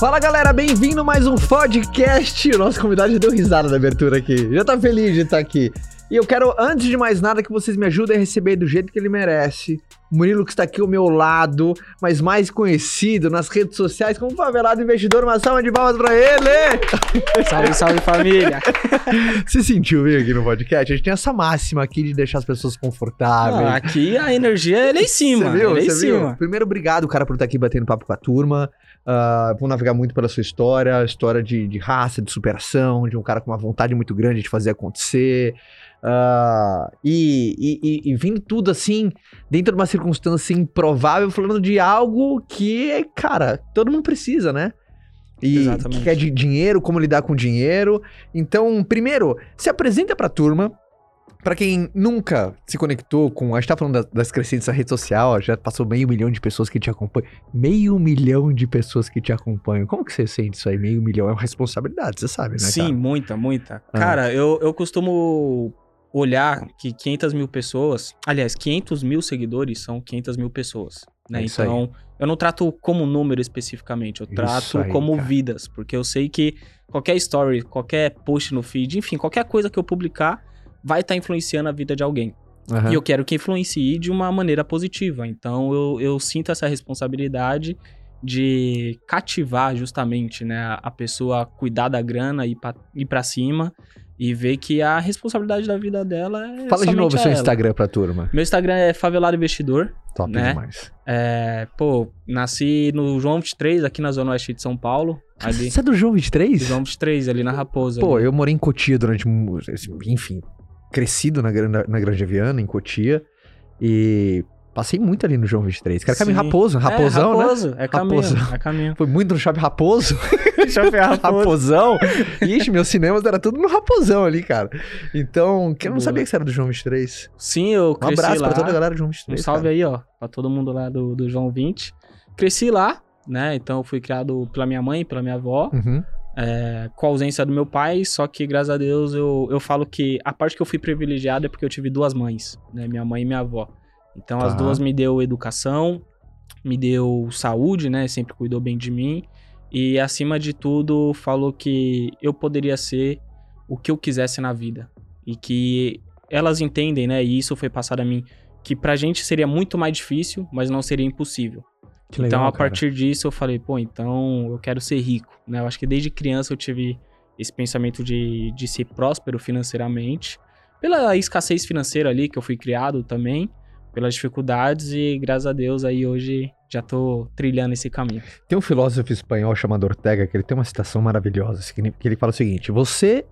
Fala galera, bem-vindo a mais um podcast. O nosso convidado já deu risada na abertura aqui. Já tá feliz de estar aqui. E eu quero, antes de mais nada, que vocês me ajudem a receber do jeito que ele merece. O Murilo que está aqui ao meu lado, mas mais conhecido nas redes sociais como favelado investidor. Uma salva de palmas pra ele! Salve, salve família! Se sentiu vir aqui no podcast? A gente tem essa máxima aqui de deixar as pessoas confortáveis. Ah, aqui a energia é lá em cima. Você viu? é lá em Você viu? cima. Primeiro, obrigado, cara, por estar aqui batendo papo com a turma. Uh, vou navegar muito pela sua história, história de, de raça, de superação, de um cara com uma vontade muito grande de fazer acontecer. Uh, e, e, e, e vindo tudo assim, dentro de uma circunstância improvável, falando de algo que, cara, todo mundo precisa, né? E Exatamente. que é de dinheiro, como lidar com dinheiro. Então, primeiro, se apresenta pra turma. Pra quem nunca se conectou com. A gente tá falando das, crescentes da rede social, já passou meio milhão de pessoas que te acompanham. Meio milhão de pessoas que te acompanham. Como que você sente isso aí? Meio milhão é uma responsabilidade, você sabe, né? Sim, cara? muita, muita. Ah. Cara, eu, eu costumo olhar que 500 mil pessoas, aliás, 500 mil seguidores são 500 mil pessoas, né? É isso aí. então, eu não trato como número especificamente, eu trato aí, como cara. vidas, porque eu sei que qualquer story, qualquer post no feed, enfim, qualquer coisa que eu publicar vai estar influenciando a vida de alguém. Aham. E eu quero que influencie de uma maneira positiva. Então eu, eu sinto essa responsabilidade de cativar justamente, né, a- pessoa cuidar da grana e ir pra cima e ver que a responsabilidade da vida dela é Fala de novo o seu ela. Instagram pra turma. Meu Instagram é Favelado Investidor. Top Né? demais. É, pô, nasci no João 23, aqui na Zona Oeste de São Paulo. Ali, Você é do João 23? João 23, ali na Raposa. Pô, ali. eu morei em Cotia durante. Enfim, crescido na, Gran- na Granja Viana, em Cotia. E passei muito ali no João 23. Que era caminho Sim. Raposo, Raposão, é, né? Raposo, É caminho, Raposão. é caminho. Foi muito no Shopping Raposo. Shopping Raposo. Raposão. Ixi, meus cinemas era tudo no Raposão ali, cara. Então, que eu não Boa. sabia que você era do João 23. Sim, eu Um cresci abraço lá. pra toda a galera do João Um 23. salve cara. aí, ó, pra todo mundo lá do, do João 20. Cresci lá, né? Então eu fui criado pela minha mãe, pela minha avó, Uhum. É, com a ausência do meu pai, só que graças a Deus eu, eu falo que a parte que eu fui privilegiado é porque eu tive duas mães, né? Minha mãe e minha avó. Então as Tá. duas me deu educação, me deu saúde, né? Sempre cuidou bem de mim. E acima de tudo, falou que eu poderia ser o que eu quisesse na vida. E que elas entendem, né? E isso foi passado a mim, que pra gente seria muito mais difícil, mas não seria impossível. Que legal, então, a cara. partir disso, eu falei, pô, então eu quero ser rico, né? Eu acho que desde criança eu tive esse pensamento de, de ser próspero financeiramente, pela escassez financeira ali que eu fui criado também, pelas dificuldades e graças a Deus aí hoje já tô trilhando esse caminho. Tem um filósofo espanhol chamado Ortega que ele tem uma citação maravilhosa, que ele- fala o seguinte: você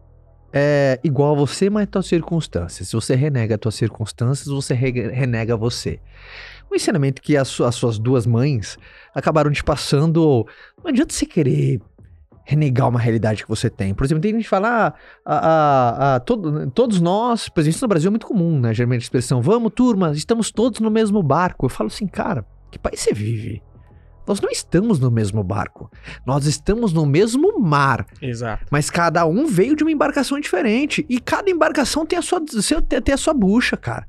é igual a você, mas tuas circunstâncias. Se você renega tuas circunstâncias, você re- renega você. Um ensinamento que as, as suas duas mães acabaram te passando. Não adianta você querer renegar uma realidade que você tem. Por exemplo, tem gente que fala, ah, todo- todos nós, por exemplo, isso no Brasil é muito comum, né? Geralmente a expressão, vamos turma, estamos todos no mesmo barco. Eu falo assim, cara, que país você vive? Nós não estamos no mesmo barco. Nós estamos no mesmo mar. Exato. Mas cada um veio de uma embarcação diferente. E cada embarcação tem a sua, tem a sua bucha, cara.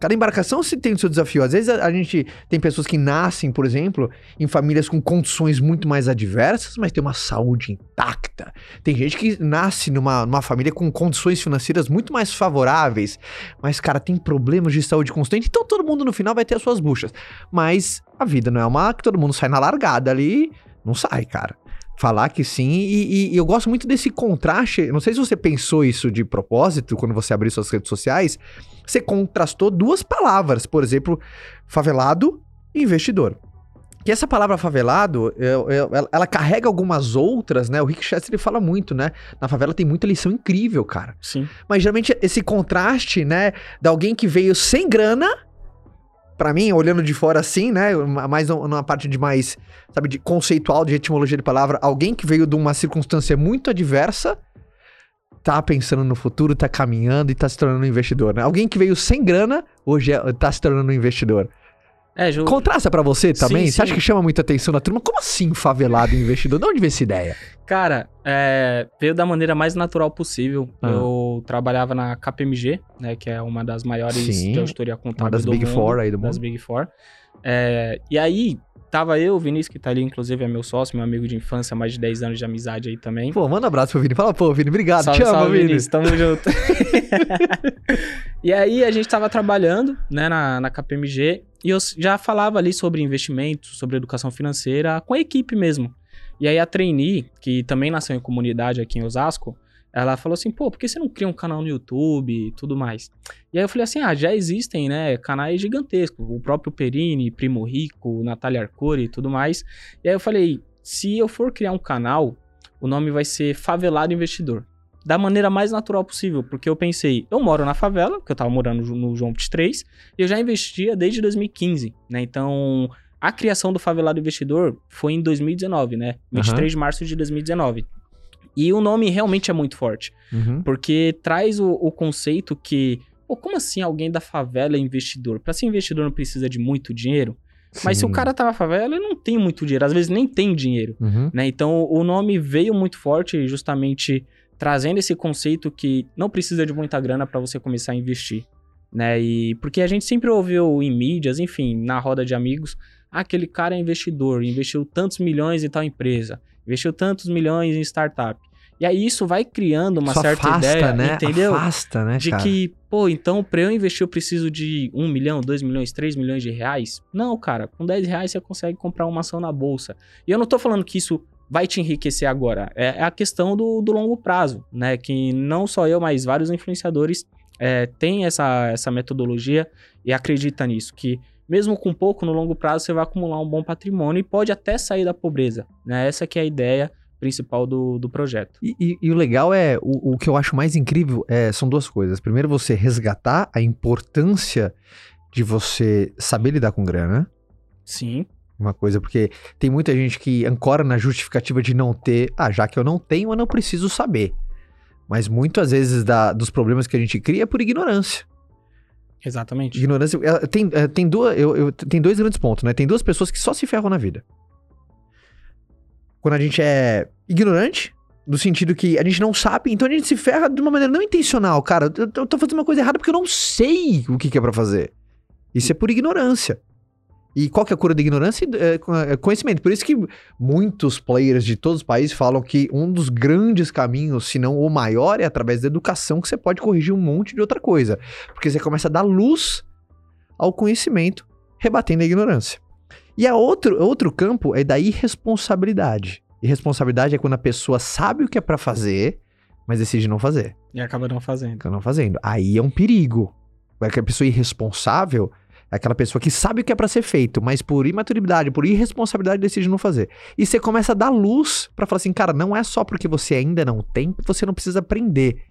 Cada embarcação se tem o seu desafio. Às vezes a, a gente tem pessoas que nascem, por exemplo, em famílias com condições muito mais adversas, mas tem uma saúde intacta. Tem gente que nasce numa, numa família com condições financeiras muito mais favoráveis, mas, cara, tem problemas de saúde constante. Então todo mundo no final vai ter as suas buchas. Mas a vida não é uma que todo mundo sai na largada ali. Não sai, cara. Falar que sim, e, e- e eu gosto muito desse contraste. Não sei se você pensou isso de propósito quando você abriu suas redes sociais. Você contrastou duas palavras, por exemplo, favelado e investidor. Que essa palavra favelado, eu- eu- ela, ela carrega algumas outras, né? O Rick Chester ele fala muito, né? Na favela tem muita lição incrível, cara. Sim. Mas geralmente esse contraste, né, de alguém que veio sem grana, pra mim, olhando de fora assim, né, mais num- numa parte de mais, sabe, de conceitual, de etimologia de palavra, alguém que veio de uma circunstância muito adversa, tá pensando no futuro, tá caminhando e tá se tornando um investidor, né? Alguém que veio sem grana, hoje é, tá se tornando um investidor. É, Contrasta pra você também? Sim, Você acha sim. que chama muita atenção da turma? Como assim favelado investidor? De onde veio essa ideia? cara, é, veio da maneira mais natural possível. Ah. Eu trabalhava na KPMG, né, que é uma das maiores Sim, de auditoria contábil Uma das do Big mundo, Four aí do das mundo. Big Four. É, e aí, tava eu, o Vinícius, que tá ali, inclusive é meu sócio, meu amigo de infância, mais de 10 anos de amizade aí também. Pô, manda um abraço pro Vini. Fala, pô, Vini, obrigado. Salve, Te amo, salve, Vini. Vinícius, tamo junto. e aí, a gente tava trabalhando, né, na, na KPMG, e eu já falava ali sobre investimentos, sobre educação financeira, com a equipe mesmo. E aí, a trainee, que também nasceu em comunidade aqui em Osasco, ela falou assim, pô, por que você não cria um canal no YouTube e tudo mais? E aí eu falei assim, ah, já existem, né, canais gigantescos, o próprio Perini, Primo Rico, Natália Arcuri e tudo mais. E aí eu falei, se eu for criar um canal, o nome vai ser Favelado Investidor. Da maneira mais natural possível, porque eu pensei, eu moro na favela, que eu tava morando no João 23, e eu já investia desde 2015, né? Então, a criação do Favelado Investidor foi em 2019, né? 23 de março de 2019. E o nome realmente é muito forte. Uhum. Porque traz o, o conceito que, pô, como assim alguém da favela é investidor? Para ser investidor não precisa de muito dinheiro? Mas se o Sim. cara tá na favela, ele não tem muito dinheiro, às vezes nem tem dinheiro, Uhum. né? Então o nome veio muito forte justamente trazendo esse conceito que não precisa de muita grana para você começar a investir, né? E porque a gente sempre ouviu em mídias, enfim, na roda de amigos, ah, aquele cara é investidor, investiu tantos milhões em tal empresa, investiu tantos milhões em startup. E aí isso vai criando uma Só certa afasta, ideia, né? entendeu? Afasta, né, de cara? que, pô, então pra eu investir eu preciso de um milhão, dois milhões, três milhões de reais? Não, cara, com 10 reais você consegue comprar uma ação na bolsa. E eu não tô falando que isso vai te enriquecer agora, é é a questão do, do longo prazo, né? Que não só eu, mas vários influenciadores é, têm essa, essa metodologia e acredita nisso, que mesmo com pouco no longo prazo você vai acumular um bom patrimônio e pode até sair da pobreza, né? Essa que é a ideia principal do, do projeto. E, e- e o legal é, o, o que eu acho mais incrível é, são duas coisas. Primeiro, você resgatar a importância de você saber lidar com grana. Sim, Uma coisa, porque tem muita gente que ancora na justificativa de não ter. Ah, já que eu não tenho, eu não preciso saber. Mas muitas vezes da- dos problemas que a gente cria é por ignorância. Exatamente. Ignorância. Tem, eh, tem, duas, eu, eu- tem dois grandes pontos, né? Tem duas pessoas que só se ferram na vida. Quando a gente é ignorante, no sentido que a gente não sabe, então a gente se ferra de uma maneira não intencional. Cara, eu, eu tô fazendo uma coisa errada porque eu não sei o que, que é pra fazer. Isso é por ignorância. E qual que é a cura da ignorância? É, é conhecimento. Por isso que muitos players de todos os países falam que um dos grandes caminhos, se não o maior, é através da educação que você pode corrigir um monte de outra coisa. Porque você começa a dar luz ao conhecimento, rebatendo a ignorância. E a outro, outro campo é da irresponsabilidade. Irresponsabilidade é quando a pessoa sabe o que é pra fazer, mas decide não fazer. E acaba não fazendo. Fica não fazendo. Aí é um perigo. É que a pessoa irresponsável é aquela pessoa que sabe o que é pra ser feito, mas por imaturidade, por irresponsabilidade decide não fazer. E você começa a dar luz pra falar assim, cara, não é só porque você ainda não tem que você não precisa aprender.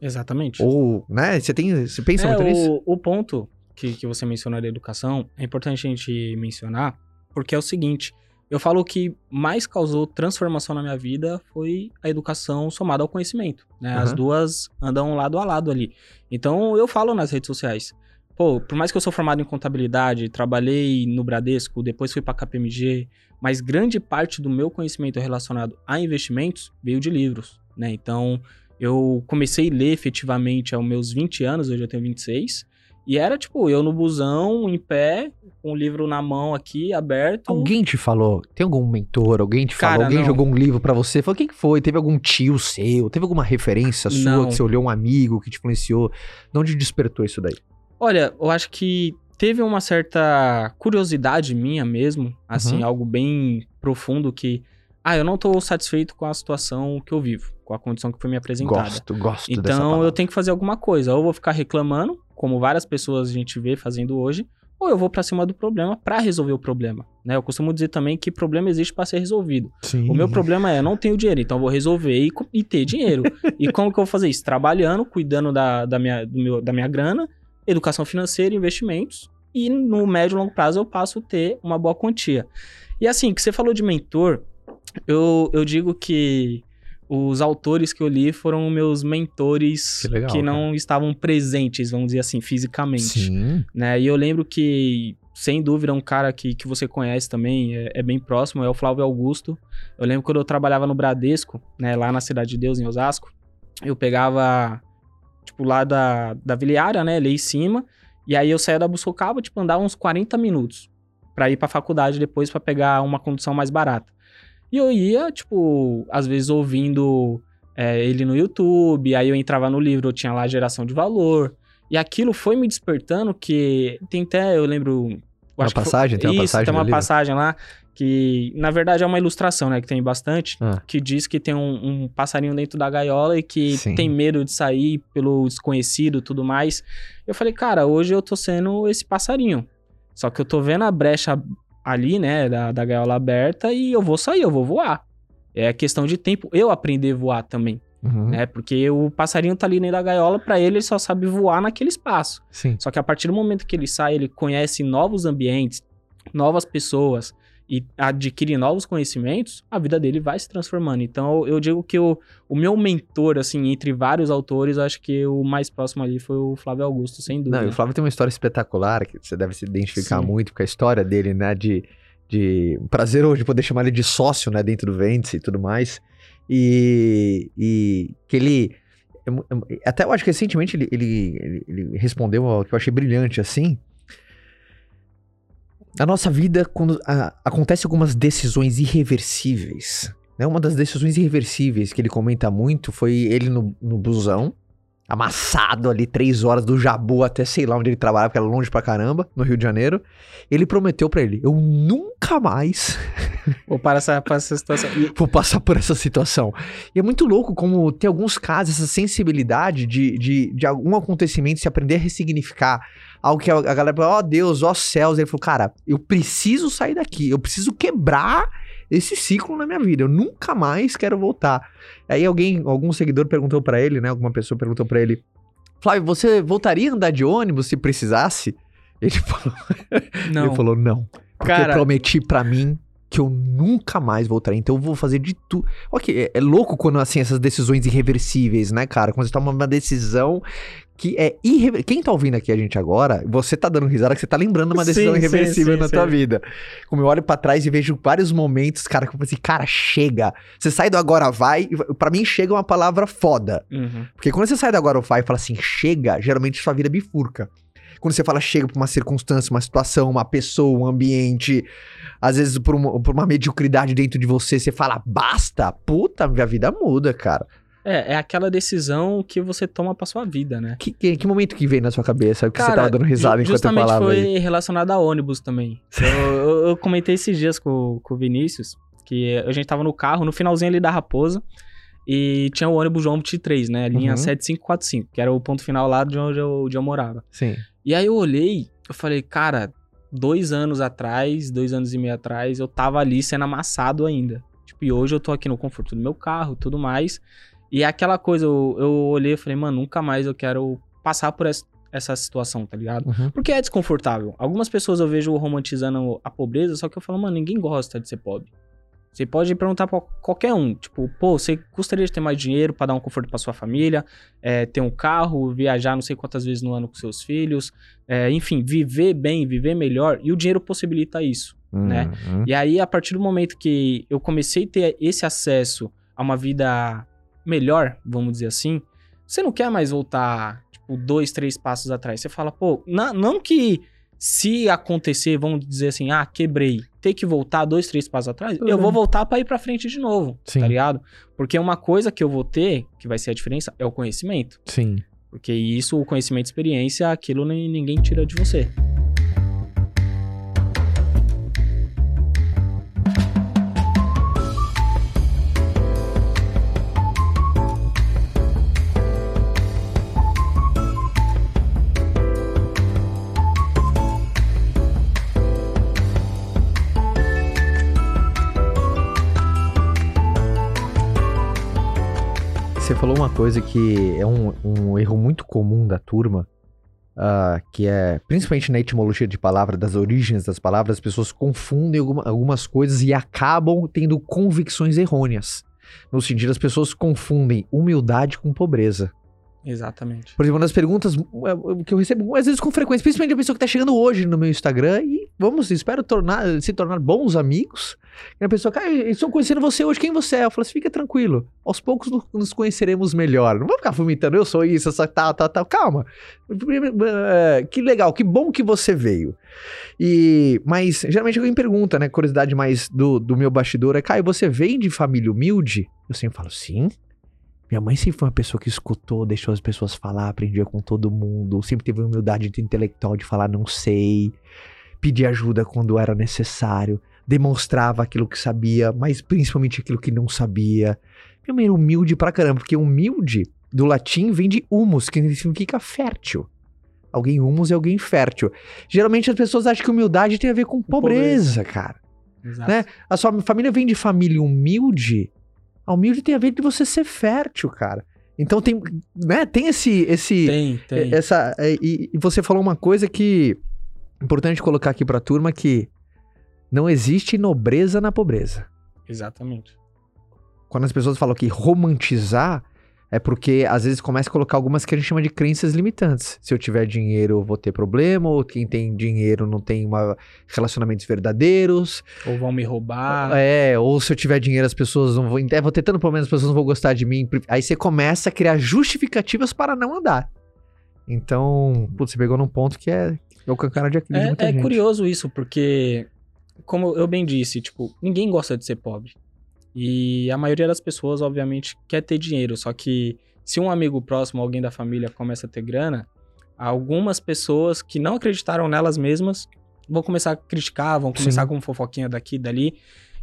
Exatamente. Ou, né, você tem, você pensa É, muito nisso? o, o ponto que, que você mencionou da educação é importante a gente mencionar, porque é o seguinte: eu falo que mais causou transformação na minha vida foi a educação somada ao conhecimento. Né? As Aham. duas andam lado a lado ali. Então eu falo nas redes sociais. Pô, por mais que eu sou formado em contabilidade, trabalhei no Bradesco, depois fui para KPMG, mas grande parte do meu conhecimento relacionado a investimentos veio de livros, né? Então, eu comecei a ler efetivamente aos meus 20 anos, hoje eu tenho 26, e era tipo, eu no busão, em pé, com o livro na mão aqui, aberto. Alguém te falou? Tem algum mentor? Alguém te falou? Cara, alguém não. jogou um livro pra você? Falou, quem que foi? Teve algum tio seu? Teve alguma referência sua Não. que você olhou um amigo que te influenciou? De onde despertou isso daí? Olha, eu acho que teve uma certa curiosidade minha mesmo, assim, Uhum. algo bem profundo que, ah, eu não tô satisfeito com a situação que eu vivo, com a condição que foi me apresentada. Gosto, gosto Então eu tenho que fazer alguma coisa. Ou eu vou ficar reclamando, como várias pessoas a gente vê fazendo hoje, ou eu vou pra cima do problema pra resolver o problema. Né? Eu costumo dizer também que problema existe pra ser resolvido. Sim. O meu problema é eu não tenho dinheiro, então eu vou resolver e, e ter dinheiro. e como que eu vou fazer isso? Trabalhando, cuidando da, da, minha, do meu- da minha grana, educação financeira, investimentos. E no médio e longo prazo eu passo a ter uma boa quantia. E assim, que você falou de mentor, eu, eu digo que os autores que eu li foram meus mentores Que legal, não estavam presentes, vamos dizer assim, fisicamente Sim. né? E eu lembro que sem dúvida, um cara que, que você conhece também, é, é, bem próximo, é o Flávio Augusto. Eu lembro quando eu trabalhava no Bradesco, né, lá na Cidade de Deus, em Osasco, eu pegava, tipo, lá da, da Viliária, né, ali em cima, e aí eu saía da Bussocaba, tipo, andava uns 40 minutos para ir pra faculdade depois para pegar uma condução mais barata. E eu ia, tipo, às vezes ouvindo é, ele no YouTube, aí eu entrava no livro, eu tinha lá geração de valor, e aquilo foi me despertando que tem até, eu lembro... Uma passagem? Foi, tem uma isso, passagem tem uma passagem lá que, na verdade, é uma ilustração, né? Que tem bastante, Ah. que diz que tem um, um passarinho dentro da gaiola e que Sim. tem medo de sair pelo desconhecido e tudo mais. Eu falei, cara, hoje eu tô sendo esse passarinho. Só que eu tô vendo a brecha ali, né, da, da gaiola aberta e eu vou sair, eu vou voar. É questão de tempo eu aprender a voar também, Uhum. né? Porque o passarinho tá ali dentro da gaiola, pra ele ele só sabe voar naquele espaço. Sim. Só que a partir do momento que ele sai, ele conhece novos ambientes, novas pessoas e adquire novos conhecimentos, a vida dele vai se transformando. Então eu digo que o, o meu mentor, assim, entre vários autores, acho que o mais próximo ali foi o Flávio Augusto, sem dúvida. Não, o Flávio tem uma história espetacular que você deve se identificar Sim. muito com a história dele, né? De, de prazer hoje poder chamar ele de sócio, né? Dentro do Ventes e tudo mais. E, e que ele. Até eu acho que recentemente ele, ele, ele- respondeu ao que eu achei brilhante assim. Na nossa vida, quando ah, acontece algumas decisões irreversíveis. Né? Uma das decisões irreversíveis que ele comenta muito foi ele no, no busão, amassado ali três horas do Jabu até sei lá onde ele trabalhava, porque era longe pra caramba, no Rio de Janeiro. Ele prometeu pra ele: Eu nunca mais Ou para essa, para essa situação. Vou passar por essa situação. E é muito louco como tem alguns casos, essa sensibilidade de, de, de algum acontecimento, se aprender a ressignificar. Algo que a, galera fala, ó Deus, ó céus. Ele falou, cara, eu preciso sair daqui, eu preciso quebrar esse ciclo na minha vida, eu nunca mais quero voltar. Aí alguém, algum seguidor perguntou pra ele, né, alguma pessoa perguntou pra ele, Flávio, você voltaria a andar de ônibus se precisasse? Ele falou, não, ele falou, não. Porque eu Cara- prometi pra mim que eu nunca mais voltarei. Então eu vou fazer de tudo. Ok, é, é louco quando, assim, essas decisões irreversíveis, né, cara? Quando você toma uma decisão que é irreversível. Quem tá ouvindo aqui a gente agora, você tá dando risada que você tá lembrando uma decisão Sim, irreversível sim, na sim, tua sim. vida. Como eu olho pra trás e vejo vários momentos, cara, que eu falo assim, cara, chega. Você sai do agora vai, pra mim chega uma palavra foda. Uhum. Porque quando você sai do agora vai e fala assim, chega, geralmente sua vida bifurca. Quando você fala chega pra uma circunstância, uma situação, uma pessoa, um ambiente, às vezes por uma, por uma mediocridade dentro de você, você fala basta, puta, minha vida muda, cara. É, é aquela decisão que você toma pra sua vida, né? Que, que, que momento que veio na sua cabeça? Que você Cara, tava dando risada enquanto eu falava foi aí. relacionado a ônibus também. Eu, eu- eu comentei esses dias com, com o Vinícius, que a gente tava no carro, no finalzinho ali da Raposa, e tinha o ônibus João 23, né? Linha Uhum. 7545, que era o ponto final lá de onde eu, de eu morava. Sim. E aí eu olhei, eu falei, cara, dois anos atrás, dois anos e meio atrás, eu tava ali sendo amassado ainda. Tipo, e hoje eu tô aqui no conforto do meu carro e tudo mais. E é aquela coisa, eu, eu olhei e falei, mano, nunca mais eu quero passar por es- essa situação, tá ligado? Uhum. Porque é desconfortável. Algumas pessoas eu vejo romantizando a pobreza, só que eu falo, mano, ninguém gosta de ser pobre. Você pode perguntar pra qualquer um, tipo, pô, você gostaria de ter mais dinheiro pra dar um conforto pra sua família, é, ter um carro, viajar não sei quantas vezes no ano com seus filhos, é, enfim, viver bem, viver melhor, e o dinheiro possibilita isso. Né? Uhum. E aí, a partir do momento que eu comecei a ter esse acesso a uma vida melhor, vamos dizer assim, você não quer mais voltar, tipo, dois, três passos atrás. Você fala, pô, na- não que se acontecer, vamos dizer assim, ah, quebrei, ter que voltar dois, três passos atrás, eu Uhum. vou voltar pra ir pra frente de novo, Sim. tá ligado? Porque uma coisa que eu vou ter, que vai ser a diferença, é o conhecimento. Sim. Porque isso, o conhecimento e experiência, aquilo ninguém tira de você. Você falou uma coisa que é um, um erro muito comum da turma, ah, que é, principalmente na etimologia de palavra, das origens das palavras, as pessoas confundem alguma- algumas coisas e acabam tendo convicções errôneas. No sentido, as pessoas confundem humildade com pobreza. Exatamente. Por exemplo, uma das perguntas é, que eu recebo, às vezes com frequência, principalmente a pessoa que tá chegando hoje no meu Instagram, e vamos, espero tornar, se tornar bons amigos. E a pessoa, cara, estou conhecendo você hoje, quem você é? Eu falo assim, fica tranquilo, aos poucos nos conheceremos melhor. Não vou ficar vomitando, eu sou isso, sou tal, tal, tal. Calma. É, que legal, que bom que você veio. E, mas, geralmente alguém pergunta, né, curiosidade mais do, do meu bastidor é, Caio, você vem de família humilde? Eu sempre falo, sim. Minha mãe sempre foi uma pessoa que escutou, deixou as pessoas falar, aprendia com todo mundo, sempre teve humildade intelectual de falar não sei, pedir ajuda quando era necessário, demonstrava aquilo que sabia, mas principalmente aquilo que não sabia. Minha mãe era humilde pra caramba, porque humilde do latim vem de humus, que significa fértil. Alguém humus é alguém fértil. Geralmente as pessoas acham que humildade tem a ver com pobreza, pobreza. cara. Exato. Né? A sua família vem de família humilde, a humilde tem a ver de você ser fértil, cara. Então tem, né, tem esse esse tem, tem. essa e, e você falou uma coisa que importante colocar aqui para a turma que não existe nobreza na pobreza. Exatamente. Quando as pessoas falam que romantizar é porque às vezes começa a colocar algumas que a gente chama de crenças limitantes. Se eu tiver dinheiro, eu vou ter problema, ou quem tem dinheiro não tem uma, relacionamentos verdadeiros. Ou vão me roubar. É, ou se eu tiver dinheiro, as pessoas não vão. É, vou ter tanto problema, as pessoas não vão gostar de mim. Aí você começa a criar justificativas para não andar. Então, putz, você pegou num ponto que é, é o cancara de Aquiles. É, é curioso isso, porque, como eu bem disse, tipo, ninguém gosta de ser pobre. E a maioria das pessoas, obviamente, quer ter dinheiro, só que se um amigo próximo, alguém da família começa a ter grana, algumas pessoas que não acreditaram nelas mesmas vão começar a criticar, vão começar Sim. com fofoquinha daqui e dali.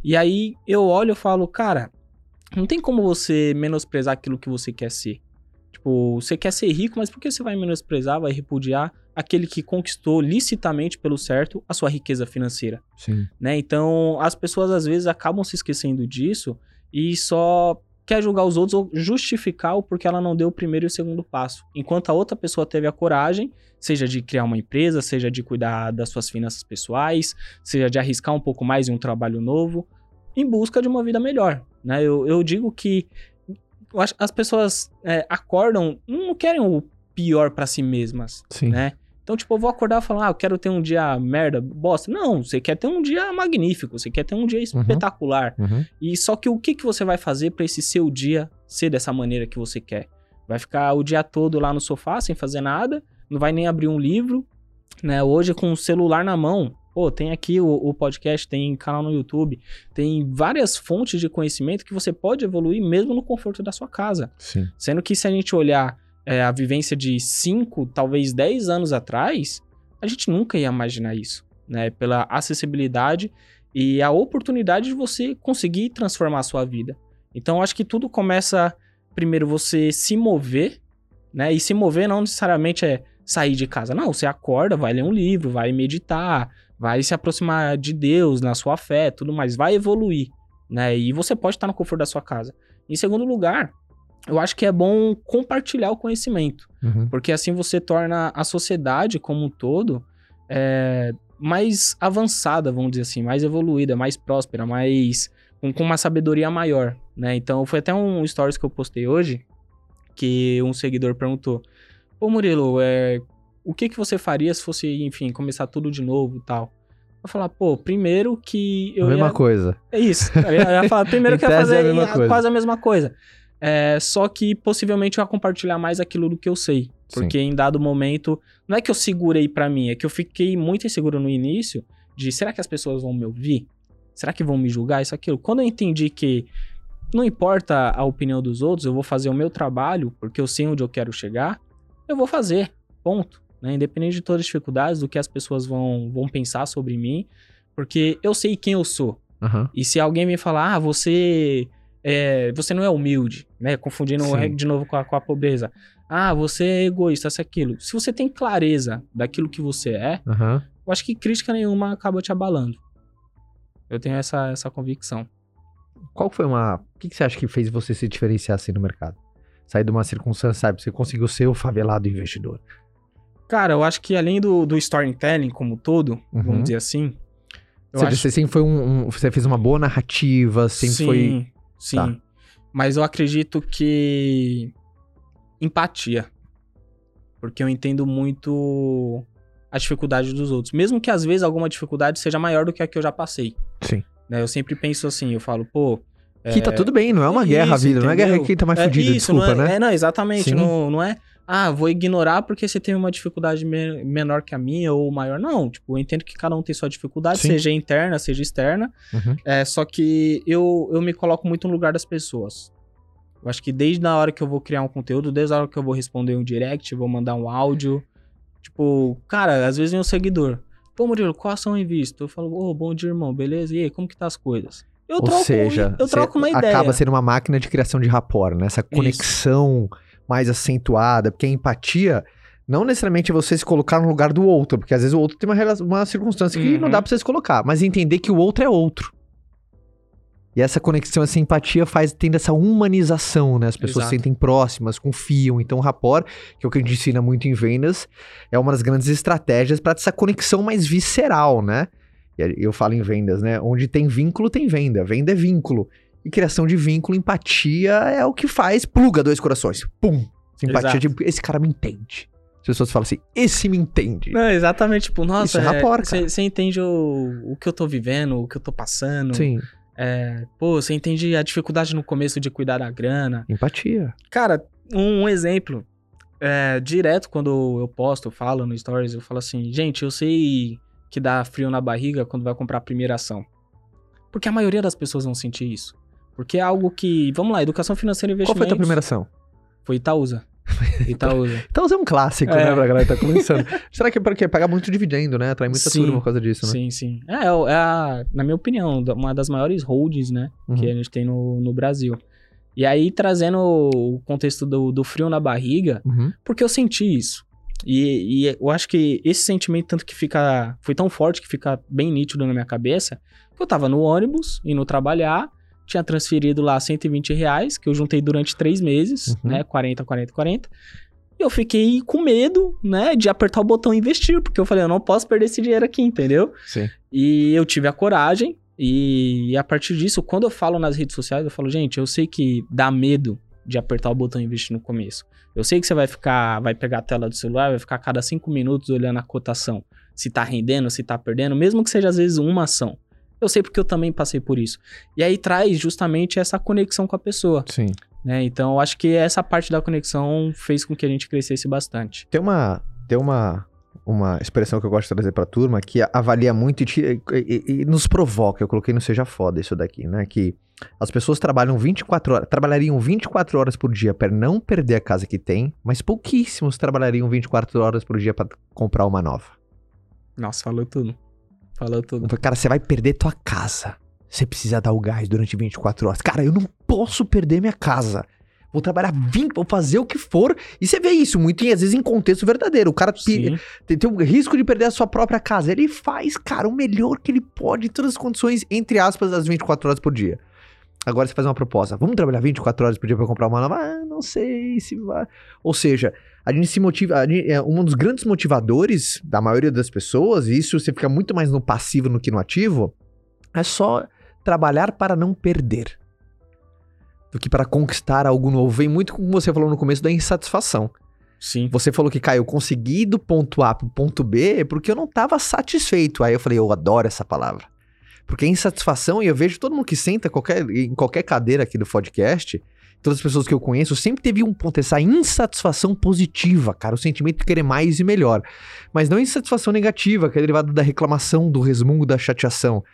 E aí eu olho e falo, cara, não tem como você menosprezar aquilo que você quer ser. Tipo, você quer ser rico, mas por que você vai menosprezar, vai repudiar aquele que conquistou licitamente pelo certo a sua riqueza financeira? Sim. Né? Então, as pessoas às vezes acabam se esquecendo disso e só quer julgar os outros ou justificar o porque ela não deu o primeiro e o segundo passo. Enquanto a outra pessoa teve a coragem, seja de criar uma empresa, seja de cuidar das suas finanças pessoais, seja de arriscar um pouco mais em um trabalho novo, em busca de uma vida melhor. Né? Eu, eu digo que as pessoas é, acordam, não querem o pior para si mesmas, Sim. né? Então, tipo, eu vou acordar e falar, ah, eu quero ter um dia merda, bosta. Não, você quer ter um dia magnífico, você quer ter um dia uhum. espetacular. Uhum. E só que o que, que você vai fazer para esse seu dia ser dessa maneira que você quer? Vai ficar o dia todo lá no sofá sem fazer nada, não vai nem abrir um livro, né? Hoje com o celular na mão, Pô, tem aqui o, o, podcast, tem canal no YouTube, tem várias fontes de conhecimento que você pode evoluir mesmo no conforto da sua casa. Sim. Sendo que se a gente olhar é, a vivência de 5, talvez 10 anos atrás, a gente nunca ia imaginar isso, né? Pela acessibilidade e a oportunidade de você conseguir transformar a sua vida. Então, acho que tudo começa, primeiro, você se mover, né? E se mover não necessariamente é sair de casa. Não, você acorda, vai ler um livro, vai meditar, vai se aproximar de Deus na sua fé, tudo mais, vai evoluir, né? E você pode estar no conforto da sua casa. Em segundo lugar, eu acho que é bom compartilhar o conhecimento, uhum. porque assim você torna a sociedade como um todo é, mais avançada, vamos dizer assim, mais evoluída, mais próspera, mais com, com uma sabedoria maior, né? Então foi até um stories que eu postei hoje que um seguidor perguntou: Ô Murilo, é, o que, que você faria se fosse, enfim, começar tudo de novo e tal? Eu falar, pô, primeiro que eu. A mesma ia... coisa. É isso. Eu ia, falar, primeiro que eu ia fazer é a quase a mesma coisa. É, só que possivelmente eu ia compartilhar mais aquilo do que eu sei. Porque Sim. em dado momento, não é que eu segurei para mim, é que eu fiquei muito inseguro no início de será que as pessoas vão me ouvir? Será que vão me julgar? Isso, aquilo. Quando eu entendi que não importa a opinião dos outros, eu vou fazer o meu trabalho, porque eu sei onde eu quero chegar, eu vou fazer. Ponto né? Independente de todas as dificuldades, do que as pessoas vão, vão pensar sobre mim, porque eu sei quem eu sou. Uhum. E se alguém me falar, ah, você é, você não é humilde, né? Confundindo Sim. de novo com a, com a, pobreza. Ah, você é egoísta, isso, aquilo. Se você tem clareza daquilo que você é, uhum. eu acho que crítica nenhuma acaba te abalando. Eu tenho essa, essa convicção. Qual foi uma. O que, que você acha que fez você se diferenciar assim no mercado? Sair de uma circunstância, sabe? Você conseguiu ser o favelado investidor. Cara, eu acho que além do, do storytelling como todo, uhum. vamos dizer assim. Você, acho... você sempre foi um, um, Você fez uma boa narrativa, sempre sim, foi. Sim. Tá. Mas eu acredito que empatia. Porque eu entendo muito a dificuldade dos outros. Mesmo que às vezes alguma dificuldade seja maior do que a que eu já passei. Sim. Né? Eu sempre penso assim, eu falo, pô. Que tá tudo bem, não é uma guerra a isso, vida, não é guerra entendeu? quem tá mais É fudido, isso, desculpa, não é, né? É, não, exatamente. Sim. Não, não é, ah, vou ignorar porque você tem uma dificuldade me- menor que a minha ou maior. Não, tipo, eu entendo que cada um tem sua dificuldade, Sim. seja interna, seja externa. Uhum. É, só que eu, eu me coloco muito no lugar das pessoas. Eu acho que desde a hora que eu vou criar um conteúdo, desde a hora que eu vou responder um direct, vou mandar um áudio. Tipo, cara, às vezes vem um seguidor. Pô, Murilo, qual ação invisto? Eu falo, ô, bom dia, irmão, beleza? E aí, como que tá as coisas? Eu Ou troco, seja, eu troco uma ideia. acaba sendo uma máquina de criação de rapport, né? Essa conexão mais acentuada, porque a empatia não necessariamente é você se colocar no lugar do outro, porque às vezes o outro tem uma, uma circunstância que não Uhum. dá pra você se colocar, mas entender que o outro é outro. E essa conexão, essa empatia faz tendo essa humanização, né? As pessoas se Exato. sentem próximas, confiam. Então, o rapport, que é o que a gente ensina muito em vendas, é uma das grandes estratégias para essa conexão mais visceral, né? Eu falo em vendas, né? Onde tem vínculo, tem venda. Venda é vínculo. E criação de vínculo, empatia é o que faz, pluga dois corações. Pum! Empatia, Exato. tipo, esse cara me entende. As pessoas falam assim, esse me entende. Não, exatamente, tipo, nossa, Isso é você entende o, o que eu tô vivendo, o que eu tô passando. Sim, É, pô, você entende a dificuldade no começo de cuidar da grana. empatia. Cara, um, um exemplo. É, direto quando eu posto, eu falo no Stories, eu falo assim, gente, eu sei que dá frio na barriga quando vai comprar a primeira ação. Porque a maioria das pessoas vão sentir isso. Porque é algo que, vamos lá, educação financeira e Qual investimentos. foi a tua primeira ação? Foi Itaúsa. Itaúsa. Então é um clássico, É. né, pra galera que tá começando. Será que é porque paga muito dividendo, né? Atrai muita Sim. turma por causa disso, né? Sim, sim. É, é é a, na minha opinião, uma das maiores holds, né? Que Uhum. a gente tem no, no Brasil. E aí, trazendo o contexto do, do frio na barriga, Uhum. porque eu senti isso. E, e eu acho que esse sentimento, tanto que fica. Foi tão forte que fica bem nítido na minha cabeça, que eu tava no ônibus, indo trabalhar, tinha transferido lá 120 reais, que eu juntei durante três meses, Uhum. né? 40, 40, 40. E eu fiquei com medo, né, de apertar o botão investir, porque eu falei, eu não posso perder esse dinheiro aqui, entendeu? Sim. E eu tive a coragem, e a partir disso, quando eu falo nas redes sociais, eu falo, gente, eu sei que dá medo de apertar o botão investir no começo. Eu sei que você vai ficar, vai pegar a tela do celular, vai ficar a cada cinco minutos olhando a cotação, se tá rendendo, se tá perdendo, mesmo que seja às vezes uma ação. Eu sei porque eu também passei por isso. E aí traz justamente essa conexão com a pessoa, Sim. né? Então eu acho que essa parte da conexão fez com que a gente crescesse bastante. Tem uma, tem uma, uma expressão que eu gosto de trazer pra turma que avalia muito e, tira- e- e- e nos provoca. Eu coloquei no Seja Foda isso daqui, né? Que as pessoas trabalham 24 horas, trabalhariam 24 horas por dia para não perder a casa que tem, mas pouquíssimos trabalhariam 24 horas por dia para comprar uma nova. Nossa, falou tudo. Falou tudo. Falei, Cara, você vai perder tua casa. Você precisa dar o gás durante 24 horas. Cara, eu não posso perder minha casa. Vou trabalhar 20, vou fazer o que for. E você vê isso muito, às vezes em contexto verdadeiro. O cara tem, tem o risco de perder a sua própria casa. Ele faz, cara, o melhor que ele pode em todas as condições, entre aspas, das 24 horas por dia. Agora você faz uma proposta. Vamos trabalhar 24 horas por dia pra comprar uma nova? Ah, não sei se vai. Ou seja, a gente se motiva. gente- é, um dos grandes motivadores da maioria das pessoas, e isso você fica muito mais no passivo do que no ativo, é só trabalhar para não perder. Do que para conquistar algo novo. Vem muito com o que você falou no começo da insatisfação. Sim. Você falou que, Caio, eu consegui do ponto A pro ponto B porque eu não tava satisfeito. Aí eu falei, eu adoro essa palavra. Porque a insatisfação, e eu vejo todo mundo que senta qualquer, em qualquer cadeira aqui do podcast, todas as pessoas que eu conheço, sempre teve um ponto, essa insatisfação positiva, cara, o sentimento de querer mais e melhor. Mas não insatisfação negativa, que é derivado da reclamação, do resmungo, da chateação.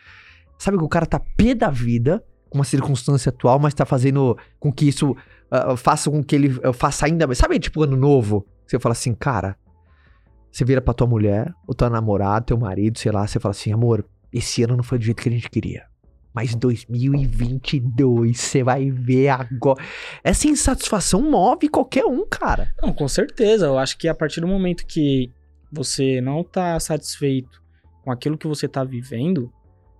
Sabe que o cara tá pé da vida com uma circunstância atual, mas tá fazendo com que isso ah, faça com que ele ah, faça ainda mais. Sabe, tipo, ano novo? Você fala assim, cara. Você vira pra tua mulher, ou tua namorada, teu marido, sei lá, você fala assim, amor, esse ano não foi do jeito que a gente queria. Mas 2022, você vai ver agora. Essa insatisfação move qualquer um, cara. Não, com certeza. Eu acho que a partir do momento que você não tá satisfeito com aquilo que você tá vivendo,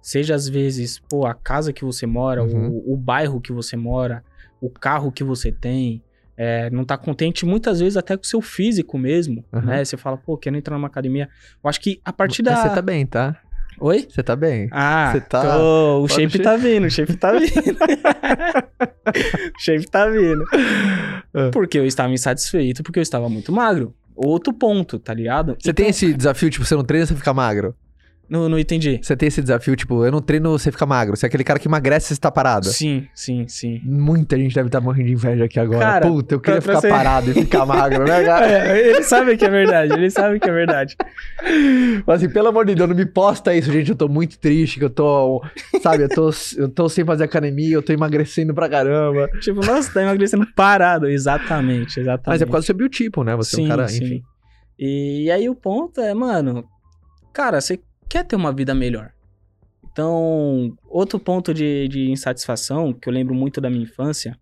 seja às vezes, pô, a casa que você mora, Uhum. o, o bairro que você mora, o carro que você tem, é, não tá contente muitas vezes até com o seu físico mesmo, Uhum. né? Você fala, pô, quero entrar numa academia. Eu acho que a partir da... Você tá bem, tá? Oi? Você tá bem? Ah, Você tá- tô- o shape ser. tá vindo, o shape tá vindo. o shape tá vindo. Ah. Porque eu estava insatisfeito, porque eu estava muito magro. Outro ponto, tá ligado? Você tem esse desafio, tipo, você não treina, você fica magro? Não, não entendi. Você tem esse desafio, tipo, eu não treino, você fica magro. Você é aquele cara que emagrece e você tá parado. Sim, sim, sim. Muita gente deve estar morrendo de inveja aqui agora. Cara, Puta, eu queria ficar parado e ficar magro, né, cara? É, ele sabe que é verdade, ele sabe que é verdade. Mas assim, pelo amor de Deus, não me posta isso, gente. Eu tô muito triste, que eu tô, sabe, eu tô, eu tô sem fazer academia, eu tô emagrecendo pra caramba. Tipo, nossa, tá emagrecendo parado. Exatamente, exatamente. Mas é por causa do seu biotipo, né? Você é um cara, enfim. E aí o ponto é, mano, cara, você quer ter uma vida melhor. Então, outro ponto de, de insatisfação, que eu lembro muito da minha infância,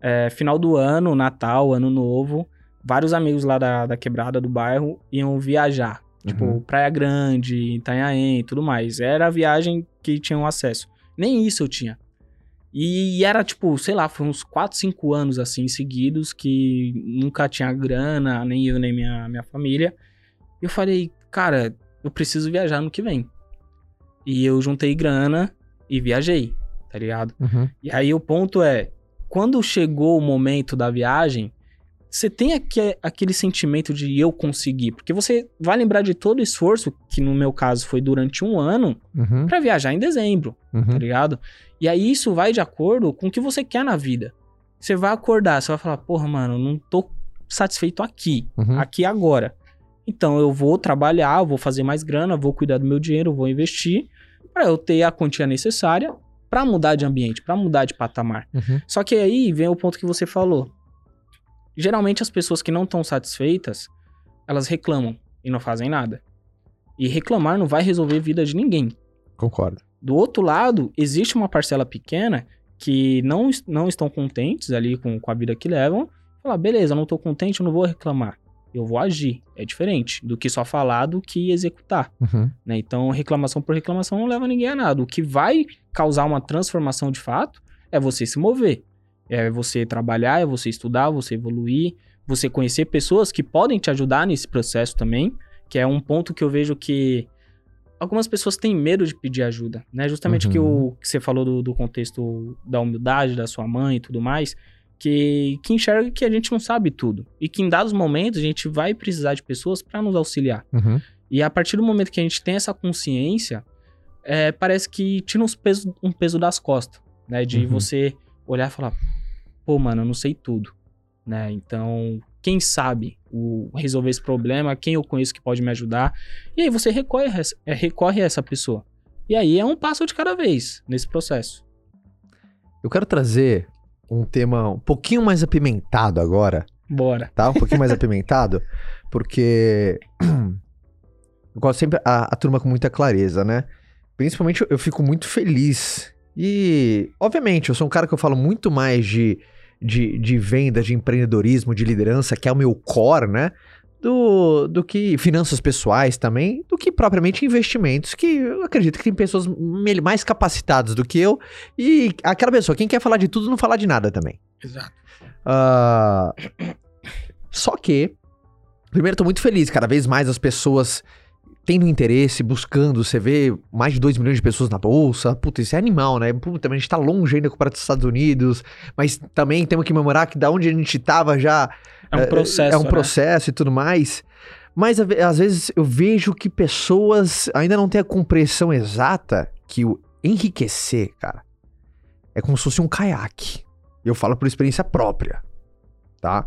é final do ano, Natal, Ano Novo, vários amigos lá da, da quebrada do bairro iam viajar. Tipo, Uhum. Praia Grande, Itanhaém e tudo mais. Era a viagem que tinham acesso. Nem isso eu tinha. E era, tipo, sei lá, foi uns 4, 5 anos, assim, seguidos, que nunca tinha grana, nem eu, nem minha, minha família. E eu falei, cara, eu preciso viajar no que vem. E eu juntei grana e viajei, tá ligado? Uhum. E aí o ponto é, quando chegou o momento da viagem, você tem aque- aquele sentimento de eu conseguir, porque você vai lembrar de todo o esforço, que no meu caso foi durante um ano, Uhum. pra viajar em dezembro, tá Uhum. ligado? E aí isso vai de acordo com o que você quer na vida. Você vai acordar, você vai falar, porra, mano, não tô satisfeito aqui, Uhum. aqui agora. Então eu vou trabalhar, vou fazer mais grana, vou cuidar do meu dinheiro, vou investir pra eu ter a quantia necessária pra mudar de ambiente, pra mudar de patamar. Uhum. Só que aí vem o ponto que você falou. Geralmente as pessoas que não estão satisfeitas, elas reclamam e não fazem nada. E reclamar não vai resolver a vida de ninguém. Concordo. Do outro lado, existe uma parcela pequena que não, não estão contentes ali com, com a vida que levam. Falar, beleza, não tô contente, eu não vou reclamar. Eu vou agir. É diferente do que só falar do que executar. Uhum. né? Então, reclamação por reclamação não leva ninguém a nada. O que vai causar uma transformação de fato é você se mover. É você trabalhar, é você estudar, você evoluir, você conhecer pessoas que podem te ajudar nesse processo também, que é um ponto que eu vejo que algumas pessoas têm medo de pedir ajuda, né? Justamente que Uhum. o que você falou do, do contexto da humildade da sua mãe e tudo mais, que, que enxerga que a gente não sabe tudo e que em dados momentos a gente vai precisar de pessoas para nos auxiliar. Uhum. E a partir do momento que a gente tem essa consciência, é, parece que tira uns peso, um peso das costas, né? De Uhum. você olhar e falar, pô, mano, eu não sei tudo, né? Então, quem sabe o, resolver esse problema, quem eu conheço que pode me ajudar. E aí você recorre, essa- é, recorre a essa pessoa. E aí é um passo de cada vez nesse processo. Eu quero trazer um tema um pouquinho mais apimentado agora, Bora. tá? Um pouquinho mais apimentado, porque eu gosto sempre a, a turma com muita clareza, né? Principalmente eu- fico muito feliz. E, obviamente, eu sou um cara que eu falo muito mais de, de, de venda, de empreendedorismo, de liderança, que é o meu core, né? Do, do que finanças pessoais também, do que propriamente investimentos, que eu acredito que tem pessoas mais capacitadas do que eu. E aquela pessoa, quem quer falar de tudo, não falar de nada também. Exato. Ah, só que, primeiro, tô muito feliz. Cada vez mais as pessoas tendo interesse, buscando. Você vê mais de 2 milhões de pessoas na bolsa. Puta, isso é animal, né? Puta, a gente tá longe ainda comparado aos Estados Unidos. Mas também temos que memorar que da onde a gente tava já É um processo. é um né? processo e tudo mais. Mas às vezes eu vejo que pessoas ainda não têm a compreensão exata que o enriquecer, cara, é como se fosse um caiaque. Eu falo por experiência própria, tá?